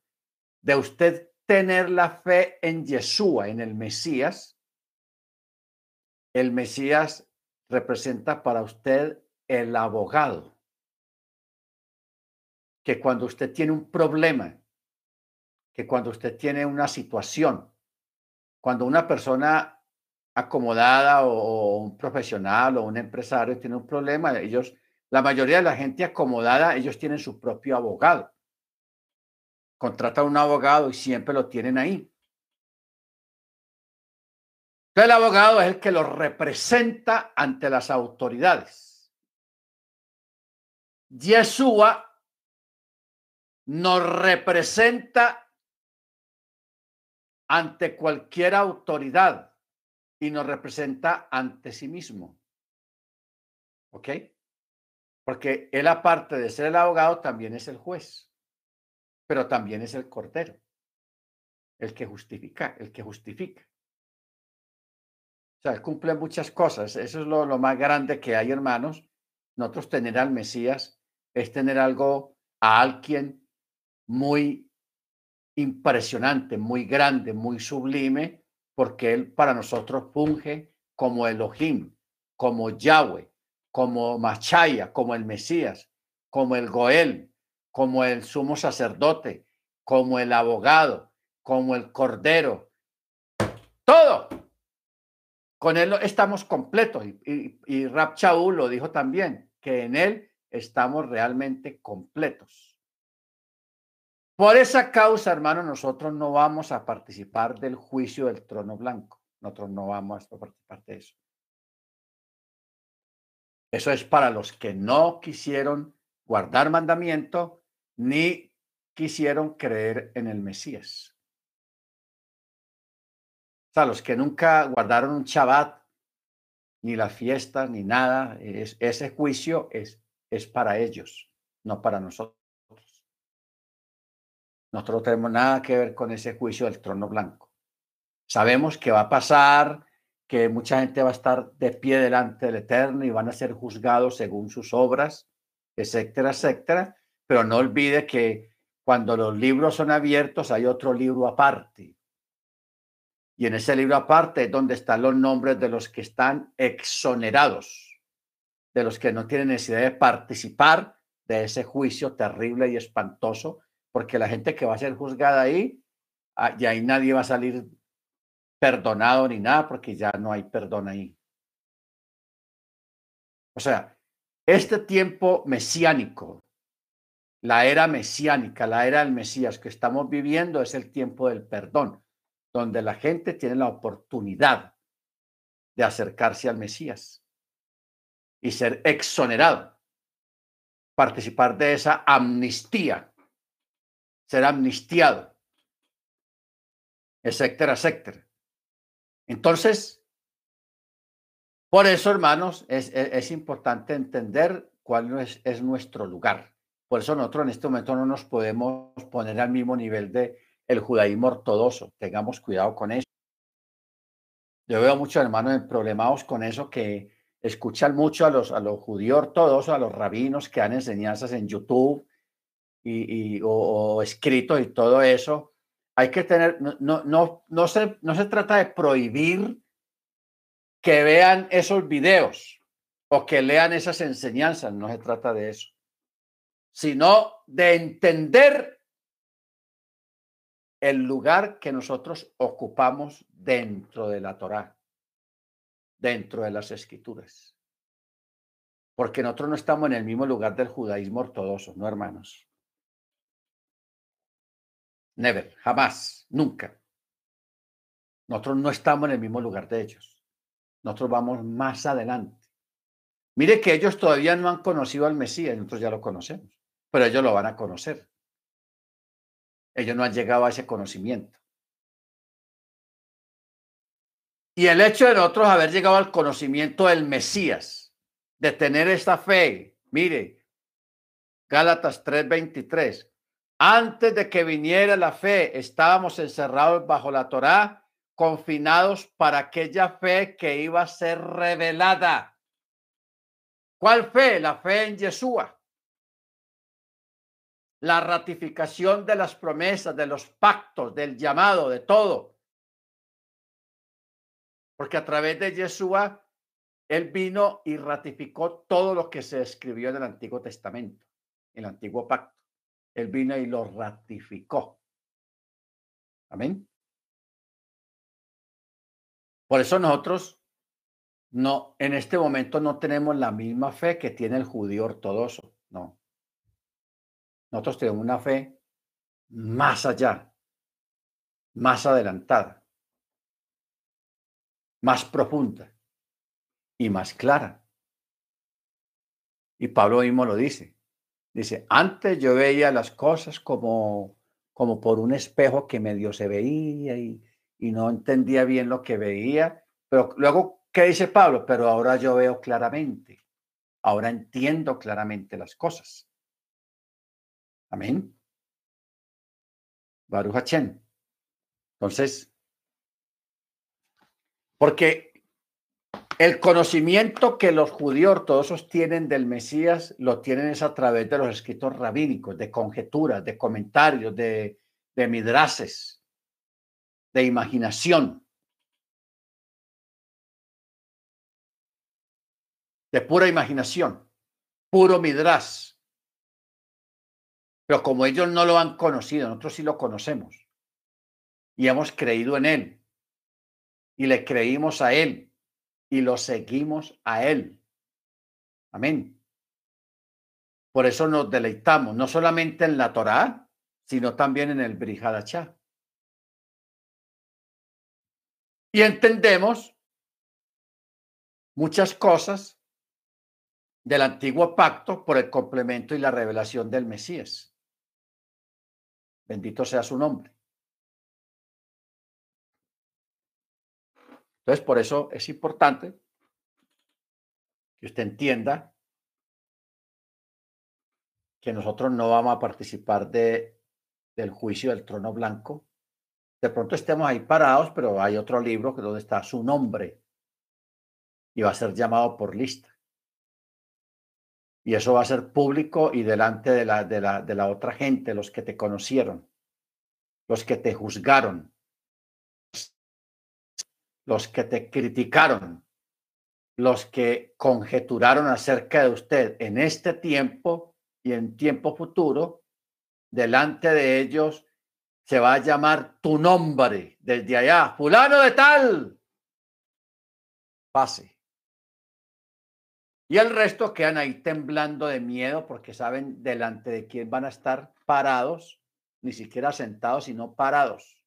de usted tener la fe en Yeshua, en el Mesías, el Mesías representa para usted el abogado que cuando usted tiene un problema, que cuando usted tiene una situación, cuando una persona acomodada o, un profesional o un empresario tiene un problema, ellos, la mayoría de la gente acomodada, ellos tienen su propio abogado. Contratan un abogado y siempre lo tienen ahí. El abogado es el que lo representa ante las autoridades. Yeshua nos representa ante cualquier autoridad y nos representa ante sí mismo. ¿Ok? Porque él, aparte de ser el abogado, también es el juez, pero también es el cordero, el que justifica, el que justifica. O sea, cumple muchas cosas. Eso es lo, lo más grande que hay, hermanos. Nosotros tener al Mesías es tener algo, a alguien muy impresionante, muy grande, muy sublime, porque Él para nosotros funge como Elohim, como Yahweh, como Machaya, como el Mesías, como el Goel, como el sumo sacerdote, como el abogado, como el cordero. Todo. Con él estamos completos. Y, y, y Rab lo dijo también, que en él estamos realmente completos. Por esa causa, hermano, nosotros no vamos a participar del juicio del trono blanco. Nosotros no vamos a participar de eso. Eso es para los que no quisieron guardar mandamiento ni quisieron creer en el Mesías. O sea, los que nunca guardaron un Shabbat, ni la fiesta, ni nada, es, ese juicio es, es para ellos, no para nosotros. Nosotros no tenemos nada que ver con ese juicio del trono blanco. Sabemos que va a pasar, que mucha gente va a estar de pie delante del Eterno y van a ser juzgados según sus obras, etcétera, etcétera. Pero no olvide que cuando los libros son abiertos hay otro libro aparte. Y en ese libro aparte es donde están los nombres de los que están exonerados, de los que no tienen necesidad de participar de ese juicio terrible y espantoso, porque la gente que va a ser juzgada ahí, ah, y ahí nadie va a salir perdonado ni nada, porque ya no hay perdón ahí. O sea, este tiempo mesiánico, la era mesiánica, la era del Mesías que estamos viviendo es el tiempo del perdón, donde la gente tiene la oportunidad de acercarse al Mesías y ser exonerado, participar de esa amnistía, ser amnistiado, etcétera, etcétera. Entonces, por eso, hermanos, es, importante entender cuál es, es, nuestro lugar. Por eso nosotros en este momento no nos podemos poner al mismo nivel de el judaísmo ortodoxo. Tengamos cuidado con eso. Yo veo muchos hermanos problemados con eso que escuchan mucho a los, a los judíos ortodoxos, a los rabinos que dan enseñanzas en YouTube y, y o, o escritos y todo eso hay que tener, no, no, no, se, no se trata de prohibir que vean esos videos o que lean esas enseñanzas, no se trata de eso, sino de entender el lugar que nosotros ocupamos dentro de la Torá, dentro de las escrituras. Porque nosotros no estamos en el mismo lugar del judaísmo ortodoxo, no hermanos. Never, jamás, nunca. Nosotros no estamos en el mismo lugar de ellos. Nosotros vamos más adelante. Mire que ellos todavía no han conocido al Mesías, nosotros ya lo conocemos, pero ellos lo van a conocer. Ellos no han llegado a ese conocimiento. Y el hecho de nosotros haber llegado al conocimiento del Mesías, de tener esta fe, mire, Gálatas 3:23, antes de que viniera la fe, estábamos encerrados bajo la Torá, confinados para aquella fe que iba a ser revelada. ¿Cuál fe? La fe en Yeshua. La ratificación de las promesas, de los pactos, del llamado, de todo. Porque a través de Yeshua, Él vino y ratificó todo lo que se escribió en el Antiguo Testamento, el Antiguo Pacto. Él vino y lo ratificó. Amén. Por eso nosotros no, en este momento no tenemos la misma fe que tiene el judío ortodoxo. No. Nosotros tenemos una fe más allá, más adelantada, más profunda y más clara. Y Pablo mismo lo dice. Dice, antes yo veía las cosas como, como por un espejo que medio se veía y, y no entendía bien lo que veía, pero luego, ¿qué dice Pablo? Pero ahora yo veo claramente. Ahora entiendo claramente las cosas. Amén. Baruch Hachem. Entonces, porque el conocimiento que los judíos ortodoxos tienen del Mesías lo tienen es a través de los escritos rabínicos, de conjeturas, de comentarios, de, de midrases, de imaginación. de pura imaginación, puro midras. Pero como ellos no lo han conocido, nosotros sí lo conocemos. Y hemos creído en Él. Y le creímos a Él. Y lo seguimos a Él. Amén. Por eso nos deleitamos, no solamente en la Torá, sino también en el Brihadachá. Y entendemos muchas cosas del antiguo pacto por el complemento y la revelación del Mesías. Bendito sea su nombre. Entonces, por eso es importante que usted entienda que nosotros no vamos a participar de, del juicio del trono blanco. De pronto estemos ahí parados, pero hay otro libro que donde está su nombre y va a ser llamado por lista. Y eso va a ser público y delante de la, de la, de la otra gente, los que te conocieron, los que te juzgaron, los que te criticaron, los que conjeturaron acerca de usted en este tiempo y en tiempo futuro, delante de ellos se va a llamar tu nombre desde allá, fulano de tal. Pase. Y el resto quedan ahí temblando de miedo porque saben delante de quién van a estar parados, ni siquiera sentados, sino parados.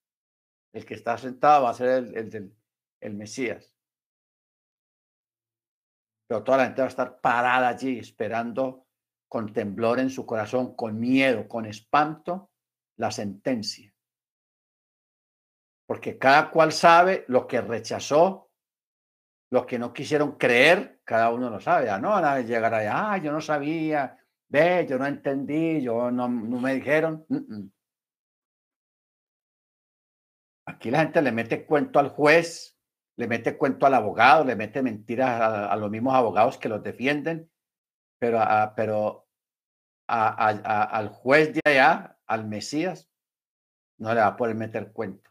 El que está sentado va a ser el, el, el Mesías. Pero toda la gente va a estar parada allí esperando con temblor en su corazón, con miedo, con espanto, la sentencia. Porque cada cual sabe lo que rechazó los que no quisieron creer, cada uno lo sabe, ya no van a llegar allá, ah, yo no sabía, ve, yo no entendí, yo no, no me dijeron. Aquí la gente le mete cuento al juez, le mete cuento al abogado, le mete mentiras a, los mismos abogados que los defienden, pero, a, pero al juez de allá, al Mesías, no le va a poder meter cuento.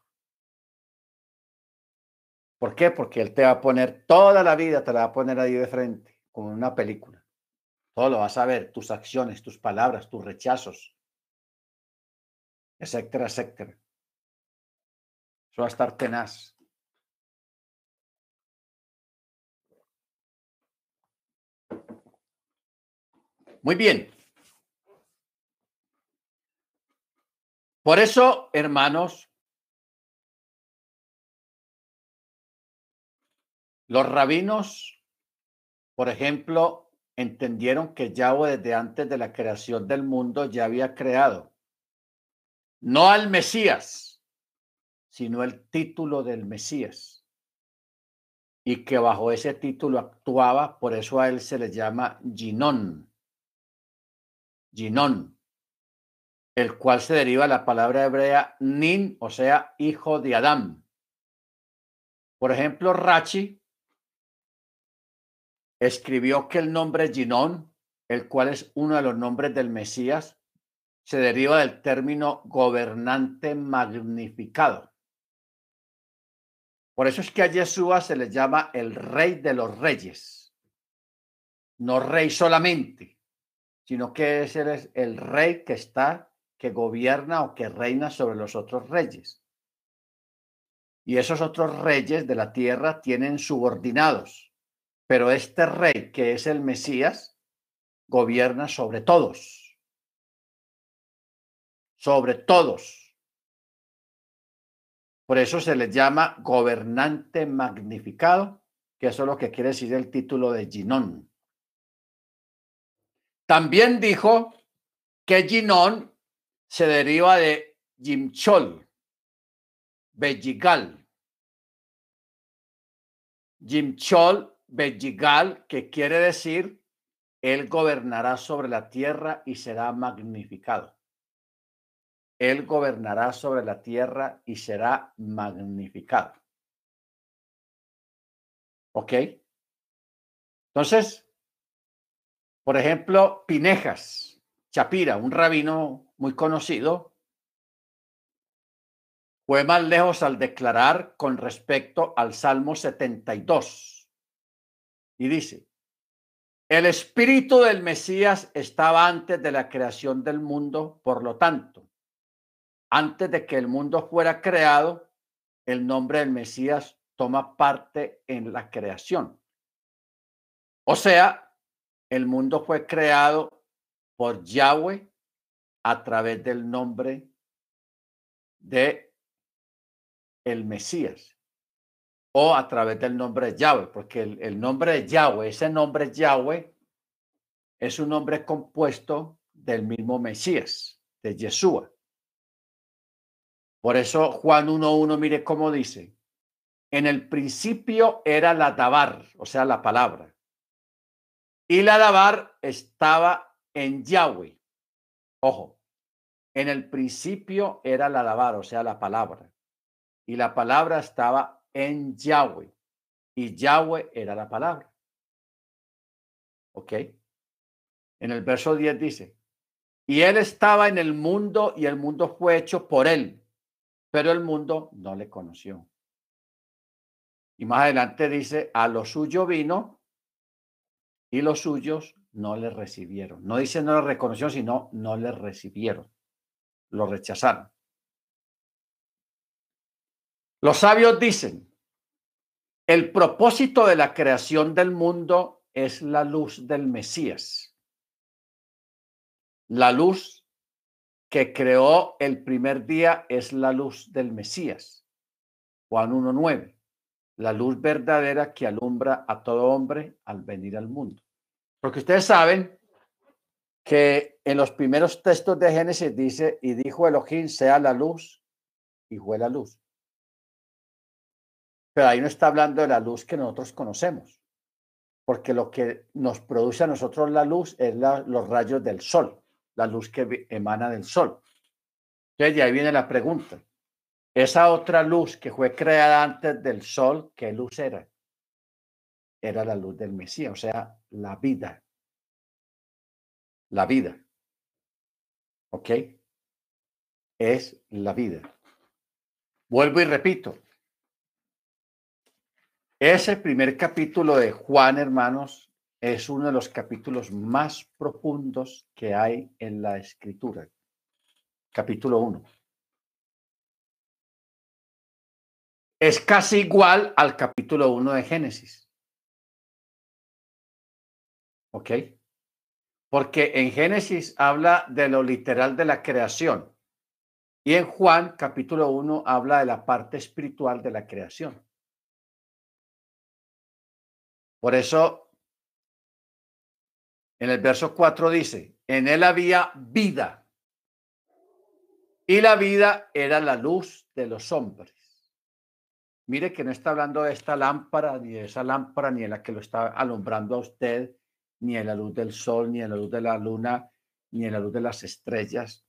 ¿Por qué? Porque él te va a poner toda la vida, te la va a poner ahí de frente, como una película. Todo lo vas a ver, tus acciones, tus palabras, tus rechazos, etcétera, etcétera. Eso va a estar tenaz. Muy bien. Por eso, hermanos, Los rabinos, por ejemplo, entendieron que Yahweh desde antes de la creación del mundo ya había creado, no al Mesías, sino el título del Mesías. Y que bajo ese título actuaba, por eso a él se le llama Ginón. Ginón, el cual se deriva de la palabra hebrea Nin, o sea, hijo de Adán. Por ejemplo, Rachi escribió que el nombre Ginón, el cual es uno de los nombres del Mesías, se deriva del término gobernante magnificado. Por eso es que a Yeshua se le llama el rey de los reyes. No rey solamente, sino que es el, el rey que está, que gobierna o que reina sobre los otros reyes. Y esos otros reyes de la tierra tienen subordinados pero este rey, que es el Mesías, gobierna sobre todos. Sobre todos. Por eso se le llama gobernante magnificado, que eso es lo que quiere decir el título de Ginón. También dijo que Ginón se deriva de Jimchol, Belligal. Jimchol Belligal, que quiere decir Él gobernará sobre la tierra y será magnificado. Él gobernará sobre la tierra y será magnificado. ¿Ok? Entonces, por ejemplo, Pinejas, Chapira, un rabino muy conocido, fue más lejos al declarar con respecto al Salmo 72. Y dice, el espíritu del Mesías estaba antes de la creación del mundo, por lo tanto, antes de que el mundo fuera creado, el nombre del Mesías toma parte en la creación. O sea, el mundo fue creado por Yahweh a través del nombre de el Mesías o a través del nombre de Yahweh, porque el, nombre de Yahweh, ese nombre Yahweh, es un nombre compuesto del mismo Mesías, de Yeshua. Por eso Juan 1.1, mire cómo dice, en el principio era la Dabar, o sea, la palabra. Y la Dabar estaba en Yahweh. Ojo, en el principio era la Dabar, o sea, la palabra. Y la palabra estaba en Yahweh. Y Yahweh era la palabra. ¿Ok? En el verso 10 dice, y él estaba en el mundo y el mundo fue hecho por él, pero el mundo no le conoció. Y más adelante dice, a lo suyo vino y los suyos no le recibieron. No dice no le reconoció, sino no le recibieron. Lo rechazaron. Los sabios dicen, el propósito de la creación del mundo es la luz del Mesías. La luz que creó el primer día es la luz del Mesías. Juan 1.9. La luz verdadera que alumbra a todo hombre al venir al mundo. Porque ustedes saben que en los primeros textos de Génesis dice, y dijo Elohim, sea la luz, y fue la luz. Pero ahí no está hablando de la luz que nosotros conocemos, porque lo que nos produce a nosotros la luz es los rayos del sol, la luz que emana del sol. Entonces, de ahí viene la pregunta. Esa otra luz que fue creada antes del sol, ¿qué luz era? Era la luz del Mesías, o sea, la vida. La vida. ¿Ok? Es la vida. Vuelvo y repito, ese primer capítulo de Juan, hermanos, es uno de los capítulos más profundos que hay en la escritura. Capítulo 1. Es casi igual al capítulo 1 de Génesis. ¿Ok? Porque en Génesis habla de lo literal de la creación y en Juan capítulo 1 habla de la parte espiritual de la creación. Por eso, en el verso 4 dice, en él había vida y la vida era la luz de los hombres. Mire que no está hablando de esta lámpara, ni de esa lámpara, ni de la que lo está alumbrando a usted, ni de la luz del sol, ni de la luz de la luna, ni de la luz de las estrellas.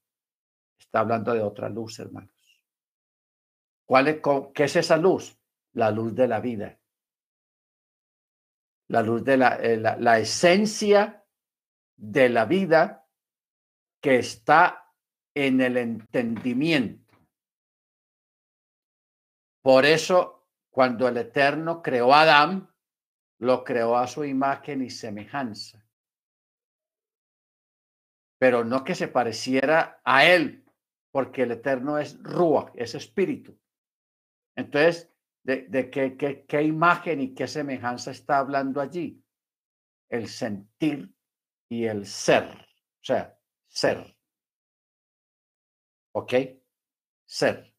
Está hablando de otra luz, hermanos. ¿Cuál es, ¿Qué es esa luz? La luz de la vida la luz de eh, la, la, esencia de la vida que está en el entendimiento. Por eso, cuando el Eterno creó a Adán, lo creó a su imagen y semejanza. Pero no que se pareciera a él, porque el Eterno es Ruach, es espíritu. Entonces, ¿De, qué, qué, imagen y qué semejanza está hablando allí? El sentir y el ser. O sea, ser. ¿Ok? Ser.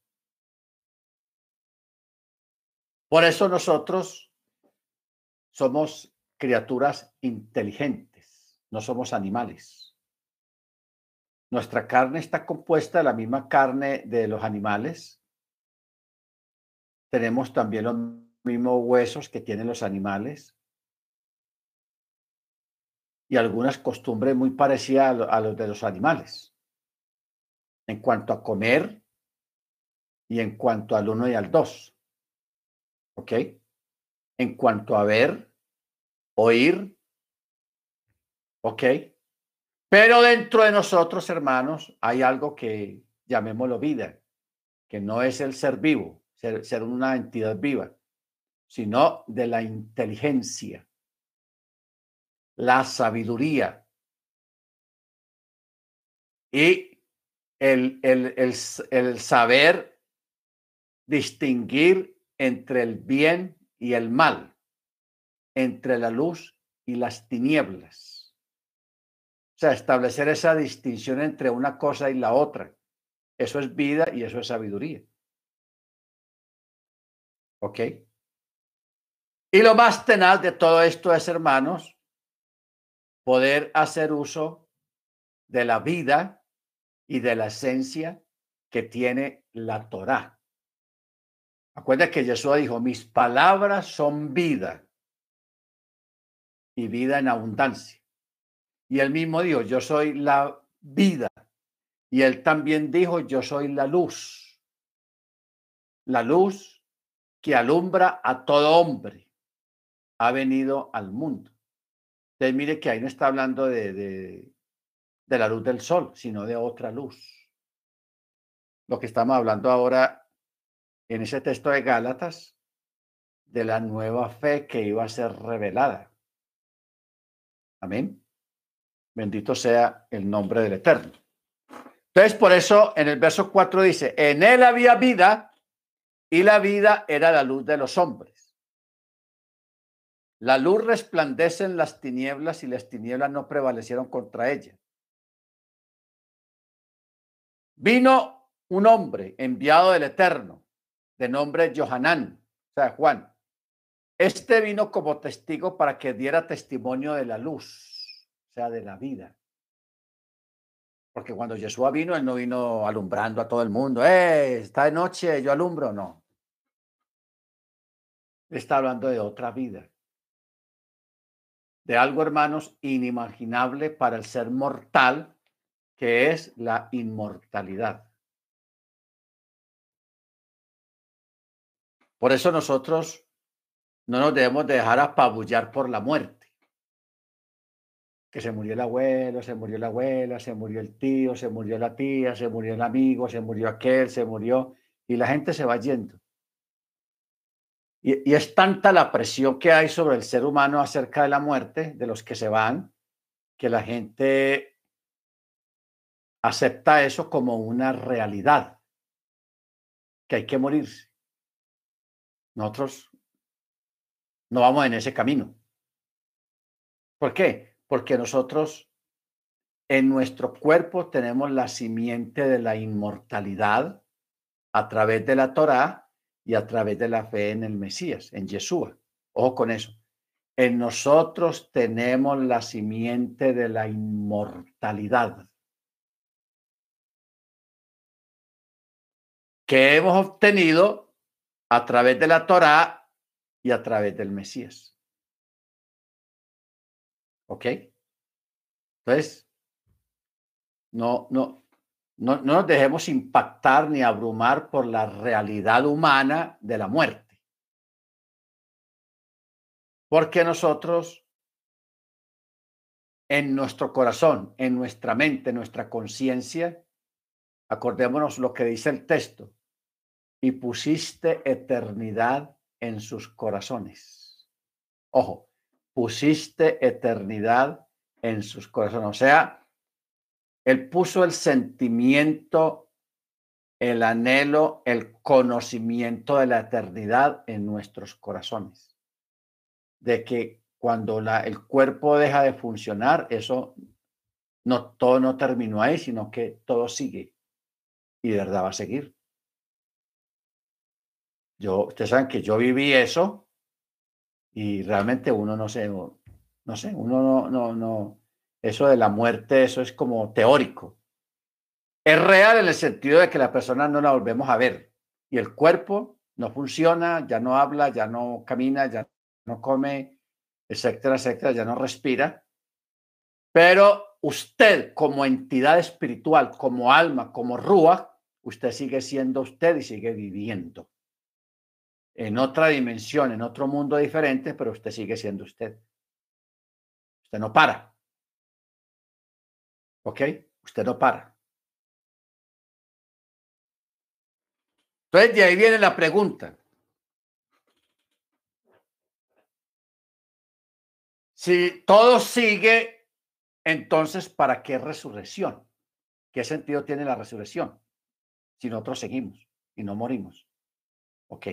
Por eso nosotros somos criaturas inteligentes, no somos animales. Nuestra carne está compuesta de la misma carne de los animales, tenemos también los mismos huesos que tienen los animales. y algunas costumbres muy parecidas a, los de los animales. En cuanto a comer y en cuanto al uno y al dos. ¿Ok? En cuanto a ver, oír. ¿Ok? Pero dentro de nosotros, hermanos, hay algo que llamémoslo vida, que no es el ser vivo, ser, ser una entidad viva, sino de la inteligencia, la sabiduría y el, el, el, saber distinguir entre el bien y el mal, entre la luz y las tinieblas. O sea, establecer esa distinción entre una cosa y la otra. Eso es vida y eso es sabiduría. ¿Ok? Y lo más tenaz de todo esto es, hermanos, poder hacer uso de la vida y de la esencia que tiene la Torá. Acuérdense que Jesús dijo, mis palabras son vida y vida en abundancia. Y él mismo dijo, yo soy la vida. Y él también dijo, yo soy la luz. La luz que alumbra a todo hombre ha venido al mundo. Entonces mire que ahí no está hablando de, de, la luz del sol, sino de otra luz. Lo que estamos hablando ahora en ese texto de Gálatas, de la nueva fe que iba a ser revelada. Amén. Bendito sea el nombre del Eterno. Entonces, por eso en el verso 4 dice, en él había vida y la vida era la luz de los hombres. La luz resplandece en las tinieblas y las tinieblas no prevalecieron contra ella. Vino un hombre enviado del Eterno, de nombre Johanán, o sea, Juan. Este vino como testigo para que diera testimonio de la luz, o sea, de la vida. Porque cuando Jesús vino, él no vino alumbrando a todo el mundo. ¡Eh! Está de noche, yo alumbro. No. Está hablando de otra vida de algo, hermanos, inimaginable para el ser mortal, que es la inmortalidad. Por eso nosotros no nos debemos dejar apabullar por la muerte. Que se murió el abuelo, se murió la abuela, se murió el tío, se murió la tía, se murió el amigo, se murió aquel, se murió, y la gente se va yendo. Y, es tanta la presión que hay sobre el ser humano acerca de la muerte, de los que se van, que la gente acepta eso como una realidad, que hay que morirse. Nosotros no vamos en ese camino. ¿Por qué? Porque nosotros en nuestro cuerpo tenemos la simiente de la inmortalidad a través de la Torá y a través de la fe en el Mesías, en Yeshua. Ojo con eso. En nosotros tenemos la simiente de la inmortalidad que hemos obtenido a través de la Torá y a través del Mesías. ¿Ok? Entonces, no, no, no, nos dejemos impactar ni abrumar por la realidad humana de la muerte. Porque nosotros, en nuestro corazón, en nuestra mente, en nuestra conciencia, acordémonos lo que dice el texto, y pusiste eternidad en sus corazones. Ojo, pusiste eternidad en sus corazones. O sea, él puso el sentimiento, el anhelo, el conocimiento de la eternidad en nuestros corazones. De que cuando la, el cuerpo deja de funcionar, eso no todo no terminó ahí, sino que todo sigue y de verdad va a seguir. Yo, ustedes saben que yo viví eso y realmente uno no sé, no sé, uno no, no, no, eso de la muerte, eso es como teórico. Es real en el sentido de que la persona no la volvemos a ver y el cuerpo no funciona, ya no habla, ya no camina, ya no come, etcétera, etcétera, ya no respira. Pero usted como entidad espiritual, como alma, como rúa, usted sigue siendo usted y sigue viviendo en otra dimensión, en otro mundo diferente, pero usted sigue siendo usted. Usted no para. ¿Ok? Usted no para. Entonces, de ahí viene la pregunta. Si todo sigue, entonces, ¿para qué resurrección? ¿Qué sentido tiene la resurrección? Si nosotros seguimos y no morimos. Ok.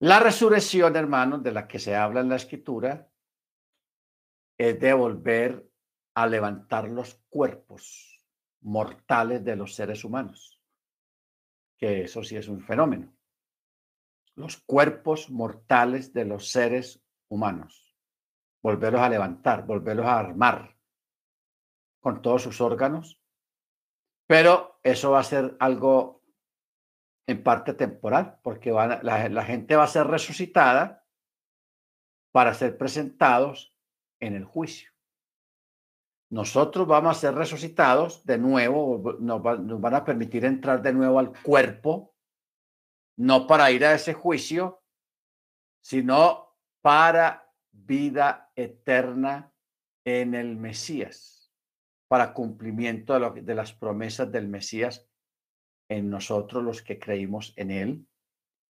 La resurrección, hermanos, de la que se habla en la escritura, es de volver a levantar los cuerpos mortales de los seres humanos, que eso sí es un fenómeno. Los cuerpos mortales de los seres humanos, volverlos a levantar, volverlos a armar con todos sus órganos, pero eso va a ser algo en parte temporal, porque la, gente va a ser resucitada para ser presentados en el juicio. Nosotros vamos a ser resucitados de nuevo, nos, van a permitir entrar de nuevo al cuerpo, no para ir a ese juicio, sino para vida eterna en el Mesías, para cumplimiento de las promesas del Mesías en nosotros los que creímos en Él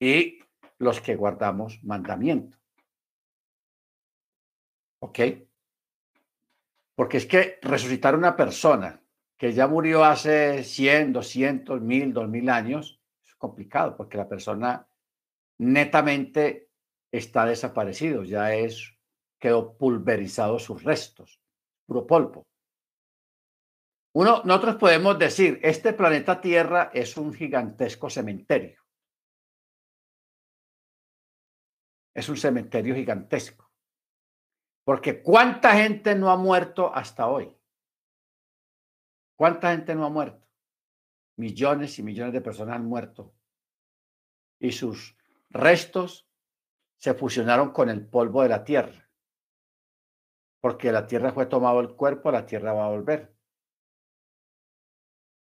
y los que guardamos mandamiento. ¿Ok? Porque es que resucitar una persona que ya murió hace 100, 200, 1000, 2000 años es complicado porque la persona netamente está desaparecido, ya es quedó pulverizado sus restos, puro polvo. Uno, nosotros podemos decir, este planeta Tierra es un gigantesco cementerio. Es un cementerio gigantesco. Porque ¿cuánta gente no ha muerto hasta hoy? ¿Cuánta gente no ha muerto? Millones y millones de personas han muerto. Y sus restos se fusionaron con el polvo de la tierra. Porque la tierra fue tomado el cuerpo, la tierra va a volver.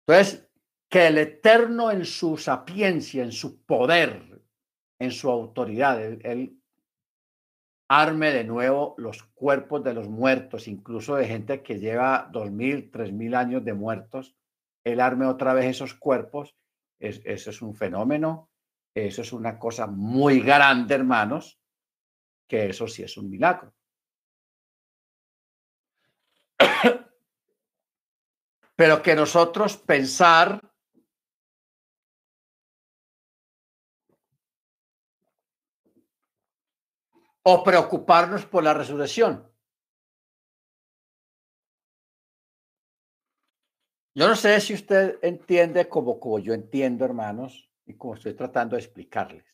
Entonces, que el Eterno en su sapiencia, en su poder, en su autoridad, él, arme de nuevo los cuerpos de los muertos, incluso de gente que lleva dos mil, tres mil años de muertos, él arme otra vez esos cuerpos, eso es un fenómeno, eso es una cosa muy grande, hermanos, que eso sí es un milagro. Pero que nosotros pensar o preocuparnos por la resurrección. Yo no sé si usted entiende como, como yo entiendo, hermanos, y como estoy tratando de explicarles.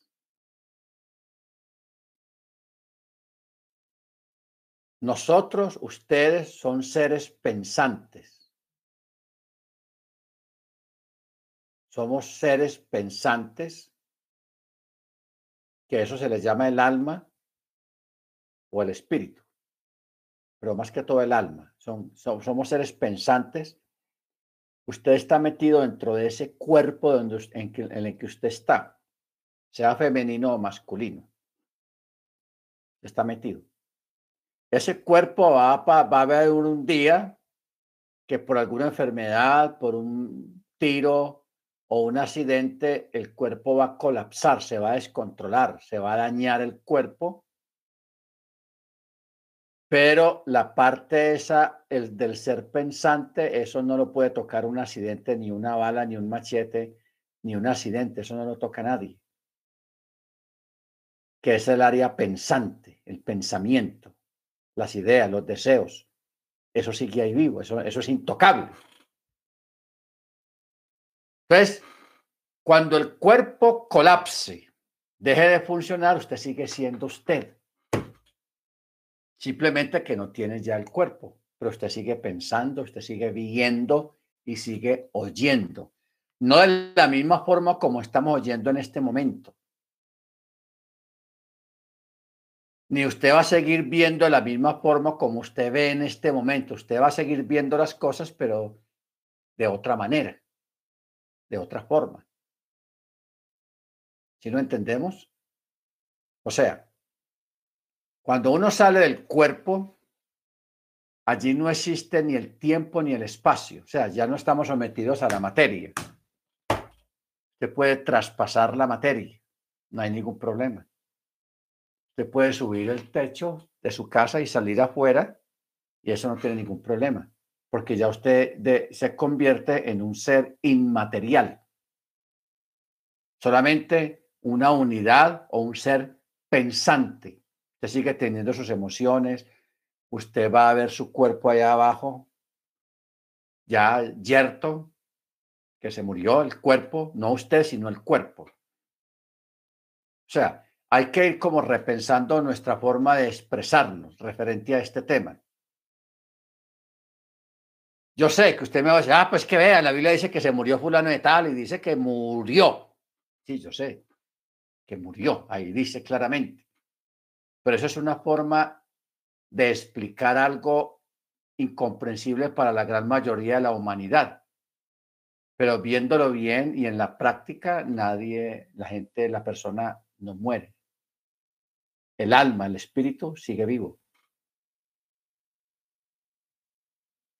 Nosotros, ustedes, son seres pensantes. Somos seres pensantes, que eso se les llama el alma, o el espíritu, pero más que todo el alma. Son, somos seres pensantes. Usted está metido dentro de ese cuerpo donde, en, el que usted está, sea femenino o masculino. Está metido. Ese cuerpo va, va a haber un día que por alguna enfermedad, por un tiro o un accidente, el cuerpo va a colapsar, se va a descontrolar, se va a dañar el cuerpo pero la parte esa, el del ser pensante, eso no lo puede tocar un accidente, ni una bala, ni un machete, ni un accidente, eso no lo toca nadie. Que es el área pensante, el pensamiento, las ideas, los deseos. Eso sigue ahí vivo, eso, eso es intocable. Entonces, cuando el cuerpo colapse, deje de funcionar, usted sigue siendo usted. Simplemente que no tiene ya el cuerpo, pero usted sigue pensando, usted sigue viendo y sigue oyendo. No de la misma forma como estamos oyendo en este momento. ni usted va a seguir viendo de la misma forma como usted ve en este momento. Usted va a seguir viendo las cosas, pero de otra manera, de otra forma. ¿Sí lo entendemos? O sea, cuando uno sale del cuerpo, allí no existe ni el tiempo ni el espacio. O sea, ya no estamos sometidos a la materia. Se puede traspasar la materia, no hay ningún problema. Usted puede subir el techo de su casa y salir afuera y eso no tiene ningún problema, porque ya usted se convierte en un ser inmaterial. Solamente una unidad o un ser pensante. Usted sigue teniendo sus emociones, usted va a ver su cuerpo allá abajo, ya yerto, que se murió el cuerpo, no usted, sino el cuerpo. O sea, hay que ir como repensando nuestra forma de expresarnos referente a este tema. Yo sé que usted me va a decir, ah, pues que vea, la Biblia dice que se murió fulano de tal y dice que murió. Sí, yo sé que murió, ahí dice claramente. Pero eso es una forma de explicar algo incomprensible para la gran mayoría de la humanidad. Pero viéndolo bien y en la práctica, nadie, la gente, la persona no muere el alma, el espíritu sigue vivo.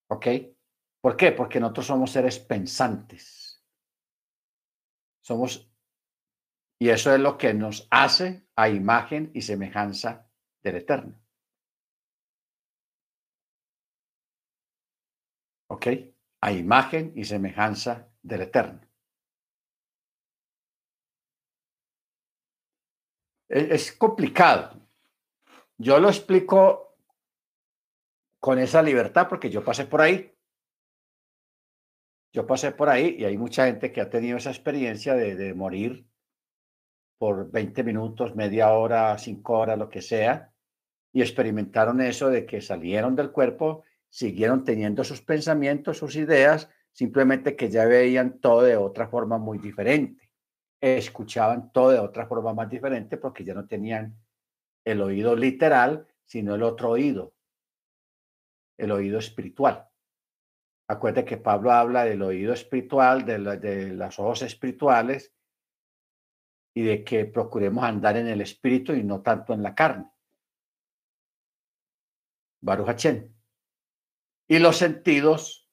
¿Ok? ¿Por qué? Porque nosotros somos seres pensantes. Somos, y eso es lo que nos hace a imagen y semejanza del Eterno. ¿Ok? A imagen y semejanza del Eterno. es, complicado. Yo lo explico con esa libertad porque yo pasé por ahí. Yo pasé por ahí y hay mucha gente que ha tenido esa experiencia de, morir por 20 minutos, media hora, cinco horas, lo que sea, y experimentaron eso de que salieron del cuerpo, siguieron teniendo sus pensamientos, sus ideas, simplemente que ya veían todo de otra forma muy diferente escuchaban todo de otra forma más diferente porque ya no tenían el oído literal, sino el otro oído, el oído espiritual. Acuerde que Pablo habla del oído espiritual, de, de las ojos espirituales y de que procuremos andar en el espíritu y no tanto en la carne. Baruch Y los sentidos,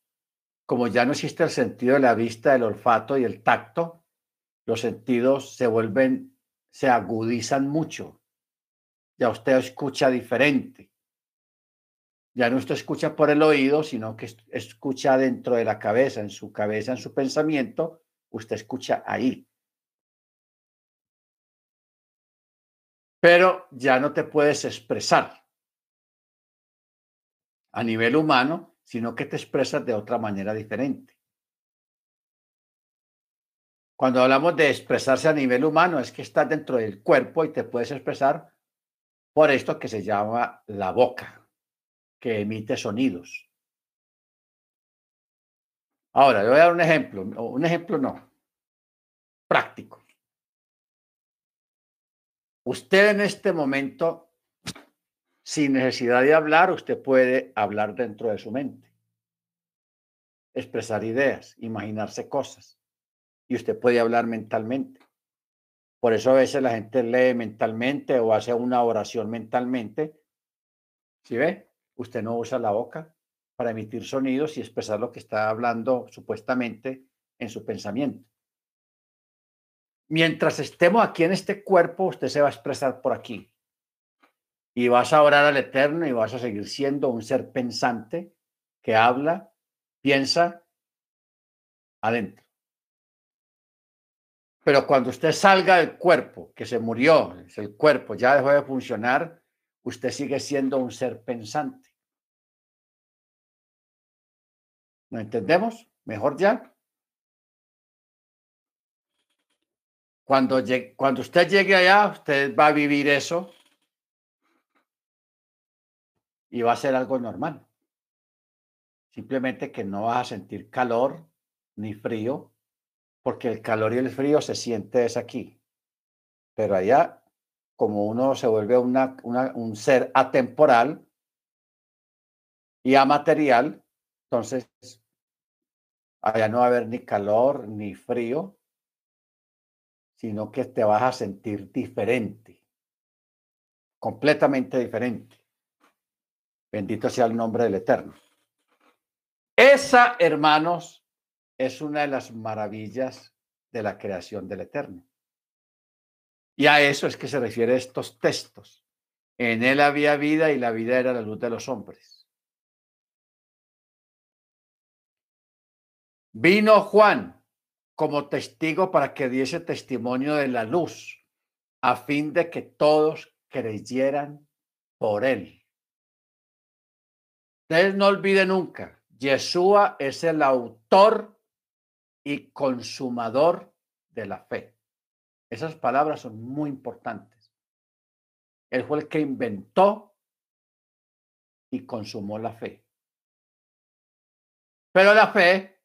como ya no existe el sentido de la vista, el olfato y el tacto, los sentidos se vuelven, se agudizan mucho. Ya usted escucha diferente. Ya no usted escucha por el oído, sino que escucha dentro de la cabeza, en su cabeza, en su pensamiento, usted escucha ahí. Pero ya no te puedes expresar a nivel humano, sino que te expresas de otra manera diferente. Cuando hablamos de expresarse a nivel humano, es que estás dentro del cuerpo y te puedes expresar por esto que se llama la boca, que emite sonidos. Ahora, le voy a dar un ejemplo, un ejemplo no, práctico. Usted en este momento, sin necesidad de hablar, usted puede hablar dentro de su mente, expresar ideas, imaginarse cosas y usted puede hablar mentalmente. Por eso a veces la gente lee mentalmente o hace una oración mentalmente. ¿Sí ve? Usted no usa la boca para emitir sonidos y expresar lo que está hablando supuestamente en su pensamiento. Mientras estemos aquí en este cuerpo, usted se va a expresar por aquí. Y vas a orar al Eterno y vas a seguir siendo un ser pensante que habla, piensa adentro. Pero cuando usted salga del cuerpo, que se murió, el cuerpo ya dejó de funcionar, usted sigue siendo un ser pensante. ¿No entendemos? Mejor ya. Cuando, cuando usted llegue allá, usted va a vivir eso y va a ser algo normal. Simplemente que no vas a sentir calor ni frío, porque el calor y el frío se siente es aquí, pero allá como uno se vuelve un ser atemporal y amaterial, entonces allá no va a haber ni calor ni frío, sino que te vas a sentir diferente, completamente diferente. Bendito sea el nombre del Eterno. Esa, hermanos, es una de las maravillas de la creación del Eterno. Y a eso es que se refiere estos textos. En él había vida y la vida era la luz de los hombres. Vino Juan como testigo para que diese testimonio de la luz, a fin de que todos creyeran por él. Ustedes no olviden nunca, Yeshua es el autor y consumador de la fe. Esas palabras son muy importantes. Él fue el que inventó y consumó la fe. Pero la fe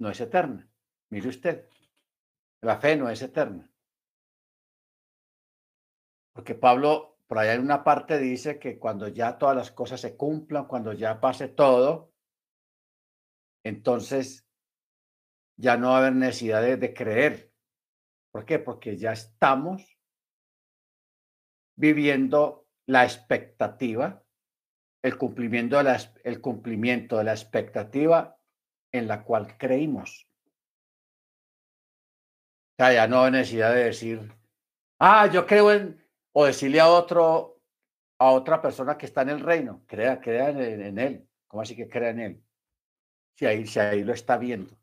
no es eterna. Mire usted, la fe no es eterna. Porque Pablo, por allá en una parte dice que cuando ya todas las cosas se cumplan, cuando ya pase todo, entonces ya no va a haber necesidad de, creer. ¿Por qué? Porque ya estamos viviendo la expectativa, el cumplimiento de la, el cumplimiento de la expectativa en la cual creímos. Ya no hay necesidad de decir, ah, yo creo en, o decirle a otro, a otra persona que está en el reino, crea, crea en, él. ¿Cómo así que crea en él? Si ahí, si ahí lo está viendo.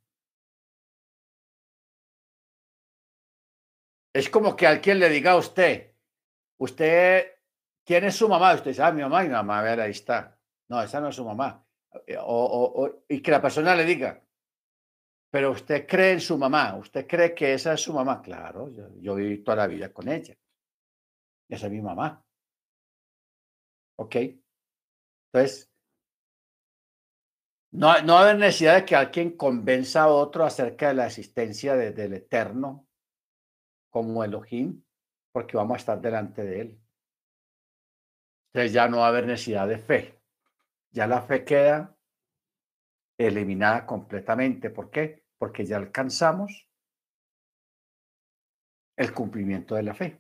Es como que alguien le diga a usted, usted, ¿quién es su mamá? Usted dice, ah, mi mamá, mi mamá, a ver, ahí está. No, esa no es su mamá. Eh, o, y que la persona le diga, pero usted cree en su mamá, usted cree que esa es su mamá. Claro, yo, viví toda la vida con ella. Esa es mi mamá. ¿Ok? Entonces, no, no hay necesidad de que alguien convenza a otro acerca de la existencia del Eterno como Elohim, porque vamos a estar delante de Él. Entonces ya no va a haber necesidad de fe. Ya la fe queda eliminada completamente. ¿Por qué? Porque ya alcanzamos el cumplimiento de la fe.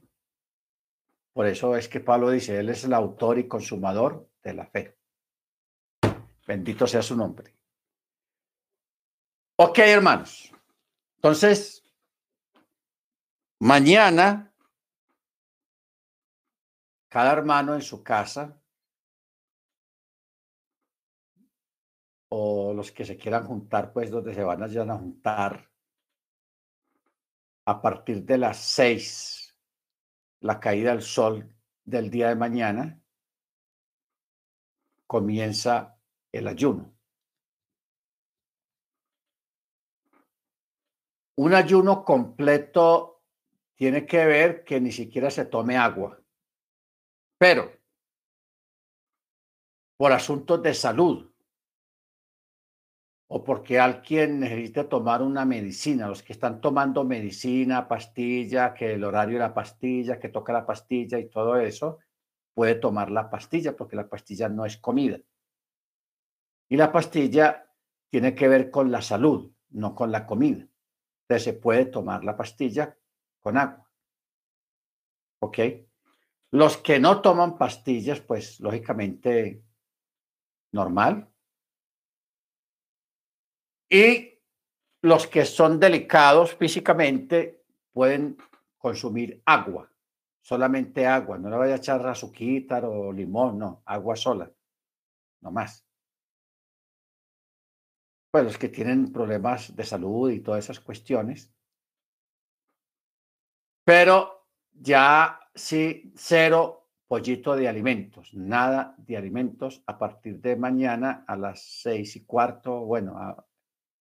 Por eso es que Pablo dice, Él es el autor y consumador de la fe. Bendito sea su nombre. Ok, hermanos. Entonces, mañana, cada hermano en su casa o los que se quieran juntar, pues donde se van a, juntar a partir de las seis, la caída del sol del día de mañana, comienza el ayuno. Un ayuno completo tiene que ver que ni siquiera se tome agua, pero por asuntos de salud, o porque alguien necesita tomar una medicina, los que están tomando medicina, pastilla, que el horario de la pastilla, que toca la pastilla y todo eso, puede tomar la pastilla porque la pastilla no es comida. Y la pastilla tiene que ver con la salud, no con la comida. Entonces se puede tomar la pastilla con agua. ¿Ok? Los que no toman pastillas, pues lógicamente normal, y los que son delicados físicamente pueden consumir agua, solamente agua, no le vaya a echar azuquita o limón, no, agua sola, no más. Pues los que tienen problemas de salud y todas esas cuestiones. Pero ya sí, cero pollito de alimentos, nada de alimentos a partir de mañana a las seis y cuarto, bueno,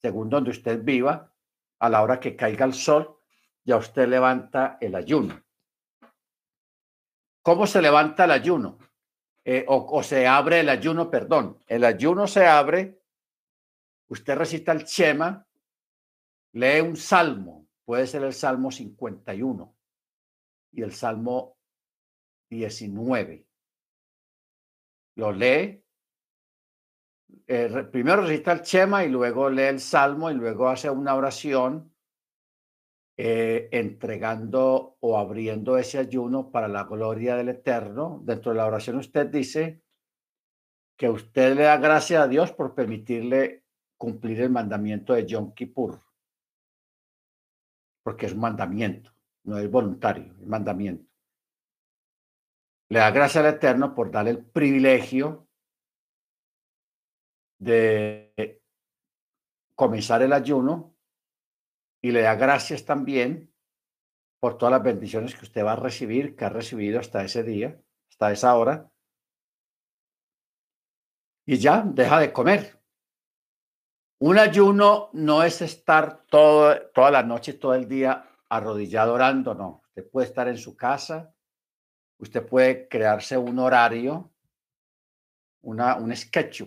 según donde usted viva, a la hora que caiga el sol, ya usted levanta el ayuno. ¿Cómo se levanta el ayuno? Eh, o, se abre el ayuno, perdón. El ayuno se abre, usted recita el Chema, lee un salmo, puede ser el Salmo 51 y el Salmo 19. Lo lee. Eh, primero recita el Chema y luego lee el Salmo y luego hace una oración eh, entregando o abriendo ese ayuno para la gloria del Eterno. Dentro de la oración usted dice que usted le da gracias a Dios por permitirle cumplir el mandamiento de Yom Kippur, porque es un mandamiento, no es voluntario, es mandamiento. Le da gracias al Eterno por darle el privilegio de comenzar el ayuno y le da gracias también por todas las bendiciones que usted va a recibir, que ha recibido hasta ese día, hasta esa hora. Y ya deja de comer. Un ayuno no es estar toda la noche, todo el día arrodillado orando, no. Usted puede estar en su casa, usted puede crearse un horario, una, un sketch,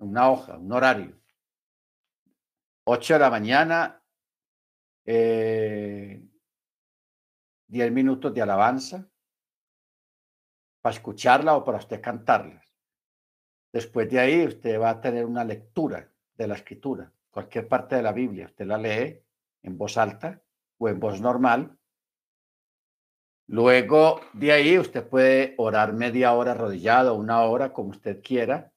una hoja, un horario. 8 de la mañana, eh, 10 minutos de alabanza para escucharla o para usted cantarlas. Después de ahí usted va a tener una lectura de la escritura, cualquier parte de la Biblia, usted la lee en voz alta o en voz normal Luego de ahí usted puede orar media hora arrodillado, una hora, como usted quiera.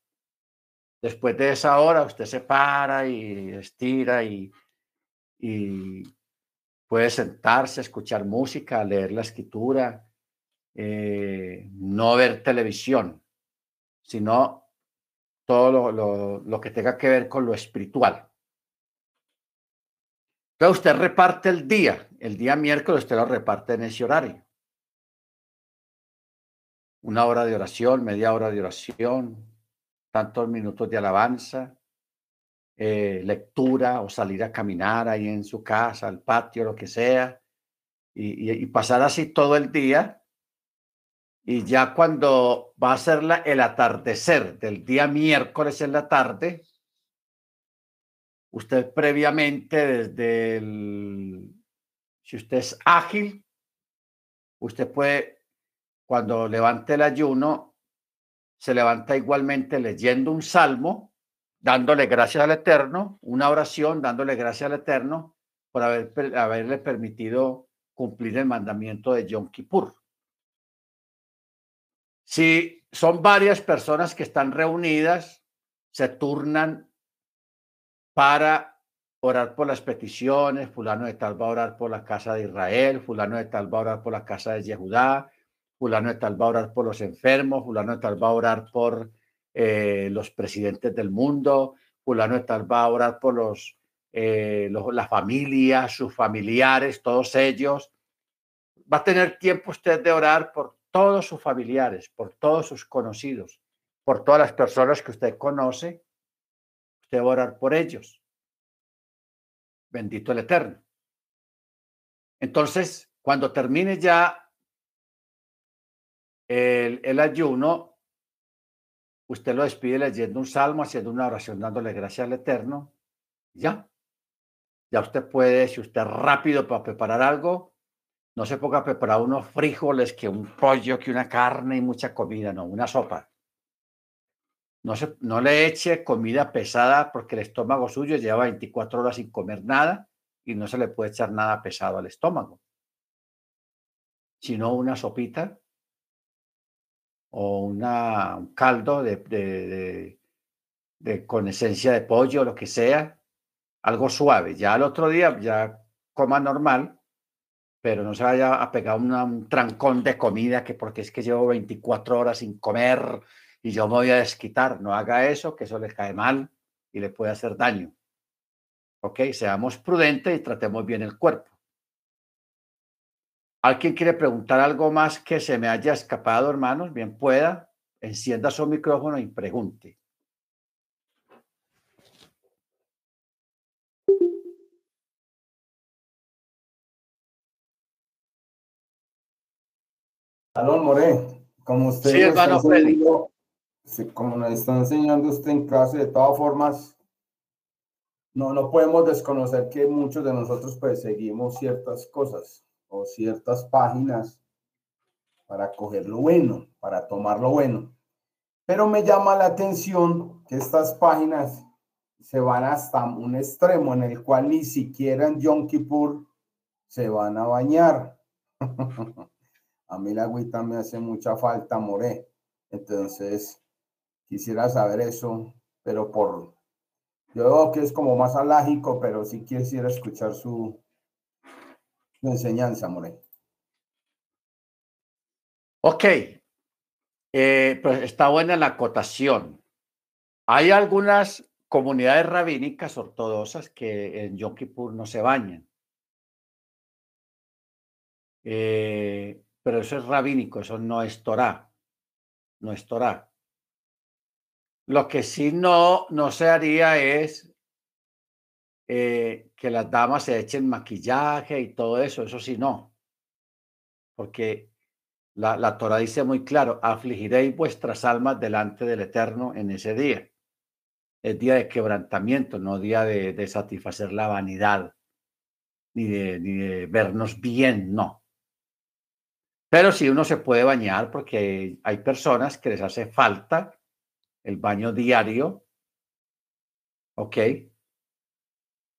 Después de esa hora usted se para y estira y, y puede sentarse, escuchar música, leer la escritura, eh, no ver televisión, sino todo lo, lo, lo que tenga que ver con lo espiritual. Entonces usted reparte el día, el día miércoles usted lo reparte en ese horario una hora de oración, media hora de oración, tantos minutos de alabanza, eh, lectura o salir a caminar ahí en su casa, al patio, lo que sea, y, pasar así todo el día. Y ya cuando va a ser el atardecer del día miércoles en la tarde, usted previamente desde el, si usted es ágil, usted puede cuando levante el ayuno, se levanta igualmente leyendo un salmo, dándole gracias al Eterno, una oración, dándole gracias al Eterno por haber, haberle permitido cumplir el mandamiento de Yom Kippur. Si son varias personas que están reunidas, se turnan para orar por las peticiones, fulano de tal va a orar por la casa de Israel, fulano de tal va a orar por la casa de Yehudá, fulano de tal va a orar por los enfermos, fulano de tal va a orar por eh, los presidentes del mundo, fulano de tal va a orar por los, eh, los, la familia, sus familiares, todos ellos. Va a tener tiempo usted de orar por todos sus familiares, por todos sus conocidos, por todas las personas que usted conoce. Usted va a orar por ellos. Bendito el Eterno. Entonces, cuando termine ya el, ayuno, usted lo despide leyendo un salmo, haciendo una oración, dándole gracias al Eterno. Ya. Ya usted puede, si usted rápido para preparar algo, no se ponga a preparar unos frijoles, que un pollo, que una carne y mucha comida, no, una sopa. No, se, no le eche comida pesada porque el estómago suyo lleva 24 horas sin comer nada y no se le puede echar nada pesado al estómago. Sino una sopita o una, un caldo de, de, con esencia de pollo, lo que sea, algo suave. Ya al otro día ya coma normal, pero no se vaya a pegar un trancón de comida que porque es que llevo 24 horas sin comer y yo me voy a desquitar. No haga eso, que eso le cae mal y le puede hacer daño. Ok, seamos prudentes y tratemos bien el cuerpo. ¿Alguien quiere preguntar algo más que se me haya escapado, hermanos? Bien pueda, encienda su micrófono y pregunte. Aló, More, como usted sí, hermano Freddy. como nos está enseñando usted en clase, de todas formas, no, no podemos desconocer que muchos de nosotros pues seguimos ciertas cosas o ciertas páginas para coger lo bueno, para tomar lo bueno. Pero me llama la atención que estas páginas se van hasta un extremo en el cual ni siquiera en Yom Kippur se van a bañar. [laughs] a mí la agüita me hace mucha falta, More. Entonces, quisiera saber eso, pero por... Yo veo que es como más alágico, pero sí quisiera escuchar su, enseñanza, More. Ok, eh, pues está buena la acotación. Hay algunas comunidades rabínicas ortodoxas que en Yom Kippur no se bañan. Eh, pero eso es rabínico, eso no es Torah. No es Torah. Lo que sí no, no se haría es eh, que las damas se echen maquillaje y todo eso, eso sí no. Porque la, la Torah dice muy claro, afligiréis vuestras almas delante del Eterno en ese día. Es día de quebrantamiento, no día de, satisfacer la vanidad, ni de, ni de vernos bien, no. Pero sí uno se puede bañar porque hay personas que les hace falta el baño diario, ¿ok?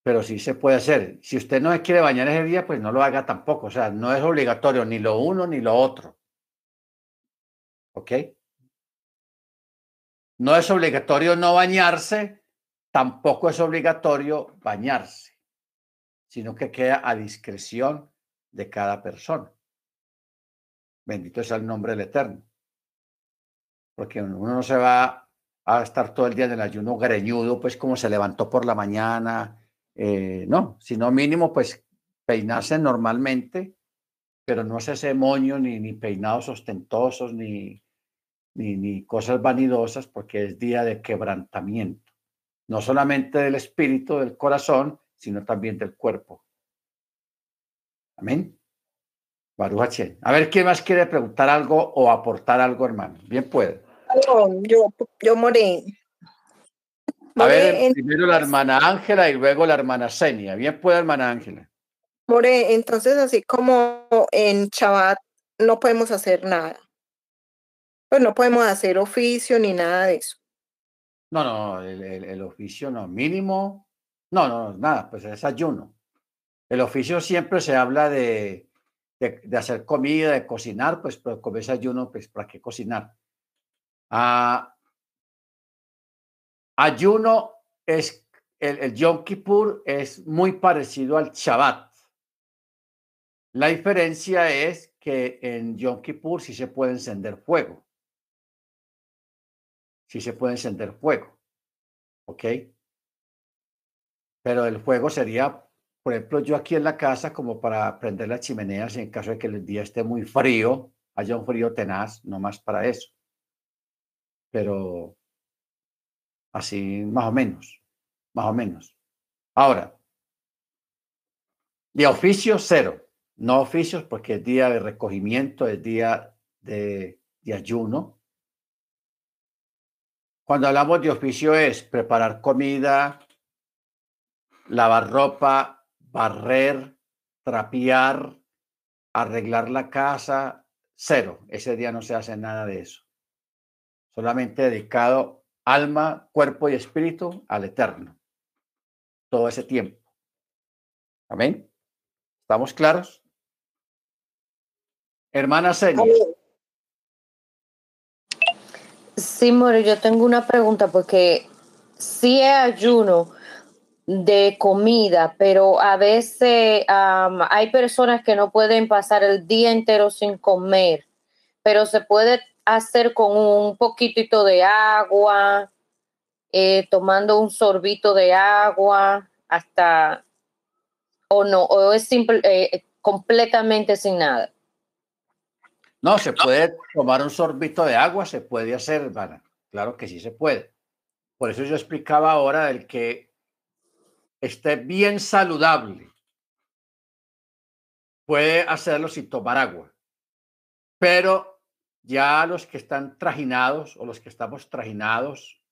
Pero sí se puede hacer. Si usted no quiere bañar ese día, pues no lo haga tampoco. O sea, no es obligatorio ni lo uno ni lo otro. ¿Ok? No es obligatorio no bañarse, tampoco es obligatorio bañarse, sino que queda a discreción de cada persona. Bendito sea el nombre del Eterno. Porque uno no se va a estar todo el día en el ayuno greñudo, pues como se levantó por la mañana, eh, no, sino mínimo, pues peinarse normalmente, pero no ese moño, ni, ni peinados ostentosos, ni, ni, cosas vanidosas, porque es día de quebrantamiento, no solamente del espíritu, del corazón, sino también del cuerpo. Amén. Baruch A ver, ¿quién más quiere preguntar algo o aportar algo, hermano? Bien puede. yo, yo morí. A ver, primero la hermana Ángela y luego la hermana Senia. Bien puede, hermana Ángela. More, entonces así como en Shabbat no podemos hacer nada. Pues no podemos hacer oficio ni nada de eso. No, no, el, oficio no, mínimo, no, no, nada, pues es ayuno. El oficio siempre se habla de, de, hacer comida, de cocinar, pues pero como es ayuno, pues ¿para qué cocinar? Ah, ayuno es, el, el Yom Kippur es muy parecido al Shabbat. La diferencia es que en Yom Kippur sí se puede encender fuego sí se puede encender fuego. ¿Ok? Pero el fuego sería, por ejemplo, yo aquí en la casa como para prender las chimeneas en caso de que el día esté muy frío, haya un frío tenaz, no más para eso. Pero así más o menos, más o menos. Ahora, de oficio cero, no oficios porque es día de recogimiento, es día de, de ayuno, cuando hablamos de oficio es preparar comida, lavar ropa, barrer, trapear, arreglar la casa, cero. Ese día no se hace nada de eso. Solamente dedicado alma, cuerpo y espíritu al eterno. Todo ese tiempo. Amén. ¿Estamos claros? Hermana Celia. Sí, More, yo tengo una pregunta porque sí es ayuno de comida, pero a veces hay personas que no pueden pasar el día entero sin comer, pero se puede hacer con un poquitito de agua, eh, tomando un sorbito de agua, hasta, o no, o es simple, eh, completamente sin nada. No, se puede tomar un sorbito de agua, se puede hacer, hermana. Claro que sí se puede. Por eso yo explicaba ahora el que esté bien saludable. Puede hacerlo sin tomar agua. Pero ya los que están trajinados o los que estamos trajinados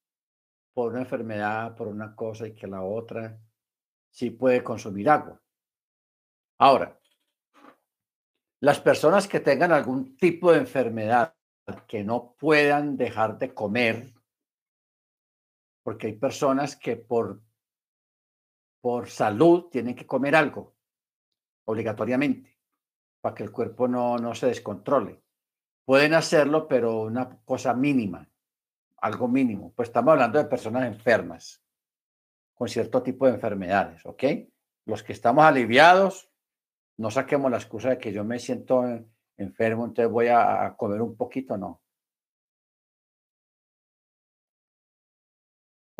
por una enfermedad, por una cosa y que la otra, sí puede consumir agua. Ahora, Las personas que tengan algún tipo de enfermedad que no puedan dejar de comer, porque hay personas que por, por salud tienen que comer algo obligatoriamente para que el cuerpo no, no se descontrole. Pueden hacerlo, pero una cosa mínima, algo mínimo. Pues estamos hablando de personas enfermas con cierto tipo de enfermedades, ¿ok? Los que estamos aliviados, no saquemos la excusa de que yo me siento enfermo, entonces voy a, comer un poquito, no.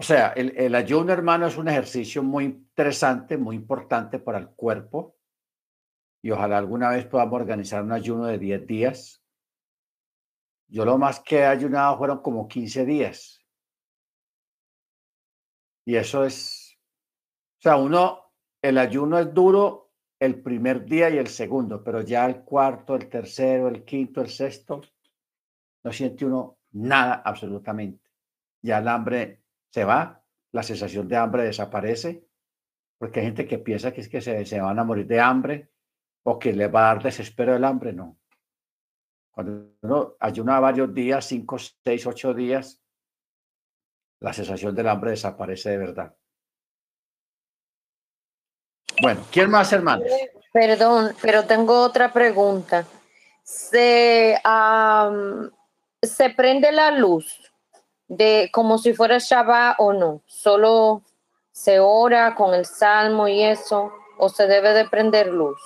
O sea, el, el, ayuno, hermano, es un ejercicio muy interesante, muy importante para el cuerpo. Y ojalá alguna vez podamos organizar un ayuno de 10 días. Yo lo más que he ayunado fueron como 15 días. Y eso es, o sea, uno, el ayuno es duro el primer día y el segundo, pero ya el cuarto, el tercero, el quinto, el sexto, no siente uno nada absolutamente. Ya el hambre se va, la sensación de hambre desaparece, porque hay gente que piensa que es que se, se van a morir de hambre o que le va a dar desespero el hambre, no. Cuando uno ayuna varios días, cinco, seis, ocho días, la sensación del hambre desaparece de verdad. Bueno, ¿quién más, hermanos? Perdón, pero tengo otra pregunta. ¿Se, ¿se prende la luz de como si fuera Shabbat o no? ¿Solo se ora con el salmo y eso? ¿O se debe de prender luz?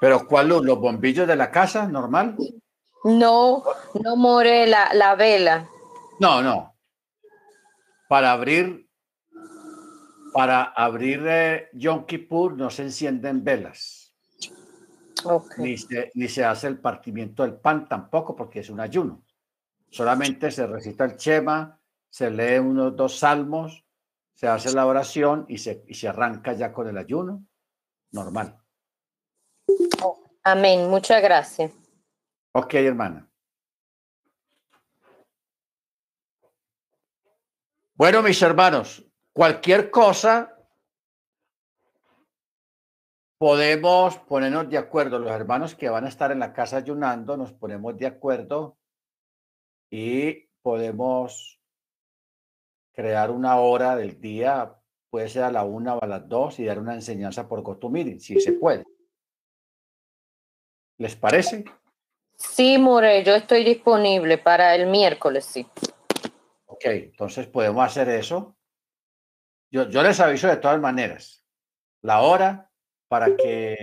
¿Pero cuál luz? ¿Los bombillos de la casa, normal? No, no more la, la vela. No, no. Para abrir para abrir eh, Yom Kippur no se encienden velas. Ni, se, ni se hace el partimiento del pan tampoco porque es un ayuno. Solamente se recita el Chema, se lee unos dos salmos, se hace la oración y se, y se arranca ya con el ayuno normal. Amén. Muchas gracias. Ok, hermana. Bueno, mis hermanos, cualquier cosa podemos ponernos de acuerdo. Los hermanos que van a estar en la casa ayunando, nos ponemos de acuerdo y podemos crear una hora del día, puede ser a la una o a las dos, y dar una enseñanza por GoToMeeting, si se puede. ¿Les parece? Sí, More, yo estoy disponible para el miércoles, sí. Ok, entonces podemos hacer eso. Yo, les aviso de todas maneras la hora para que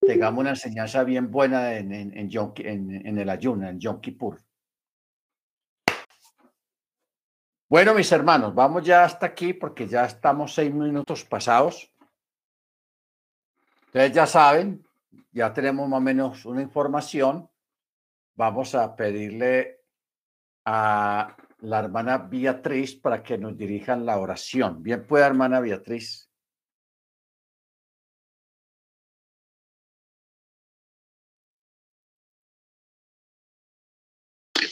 tengamos una enseñanza bien buena en, en, en, el ayuno, en Yom Kippur. Bueno, mis hermanos, vamos ya hasta aquí porque ya estamos seis minutos pasados. Ustedes ya saben, ya tenemos más o menos una información. Vamos a pedirle a la hermana Beatriz para que nos dirijan la oración. Bien pueda, hermana Beatriz.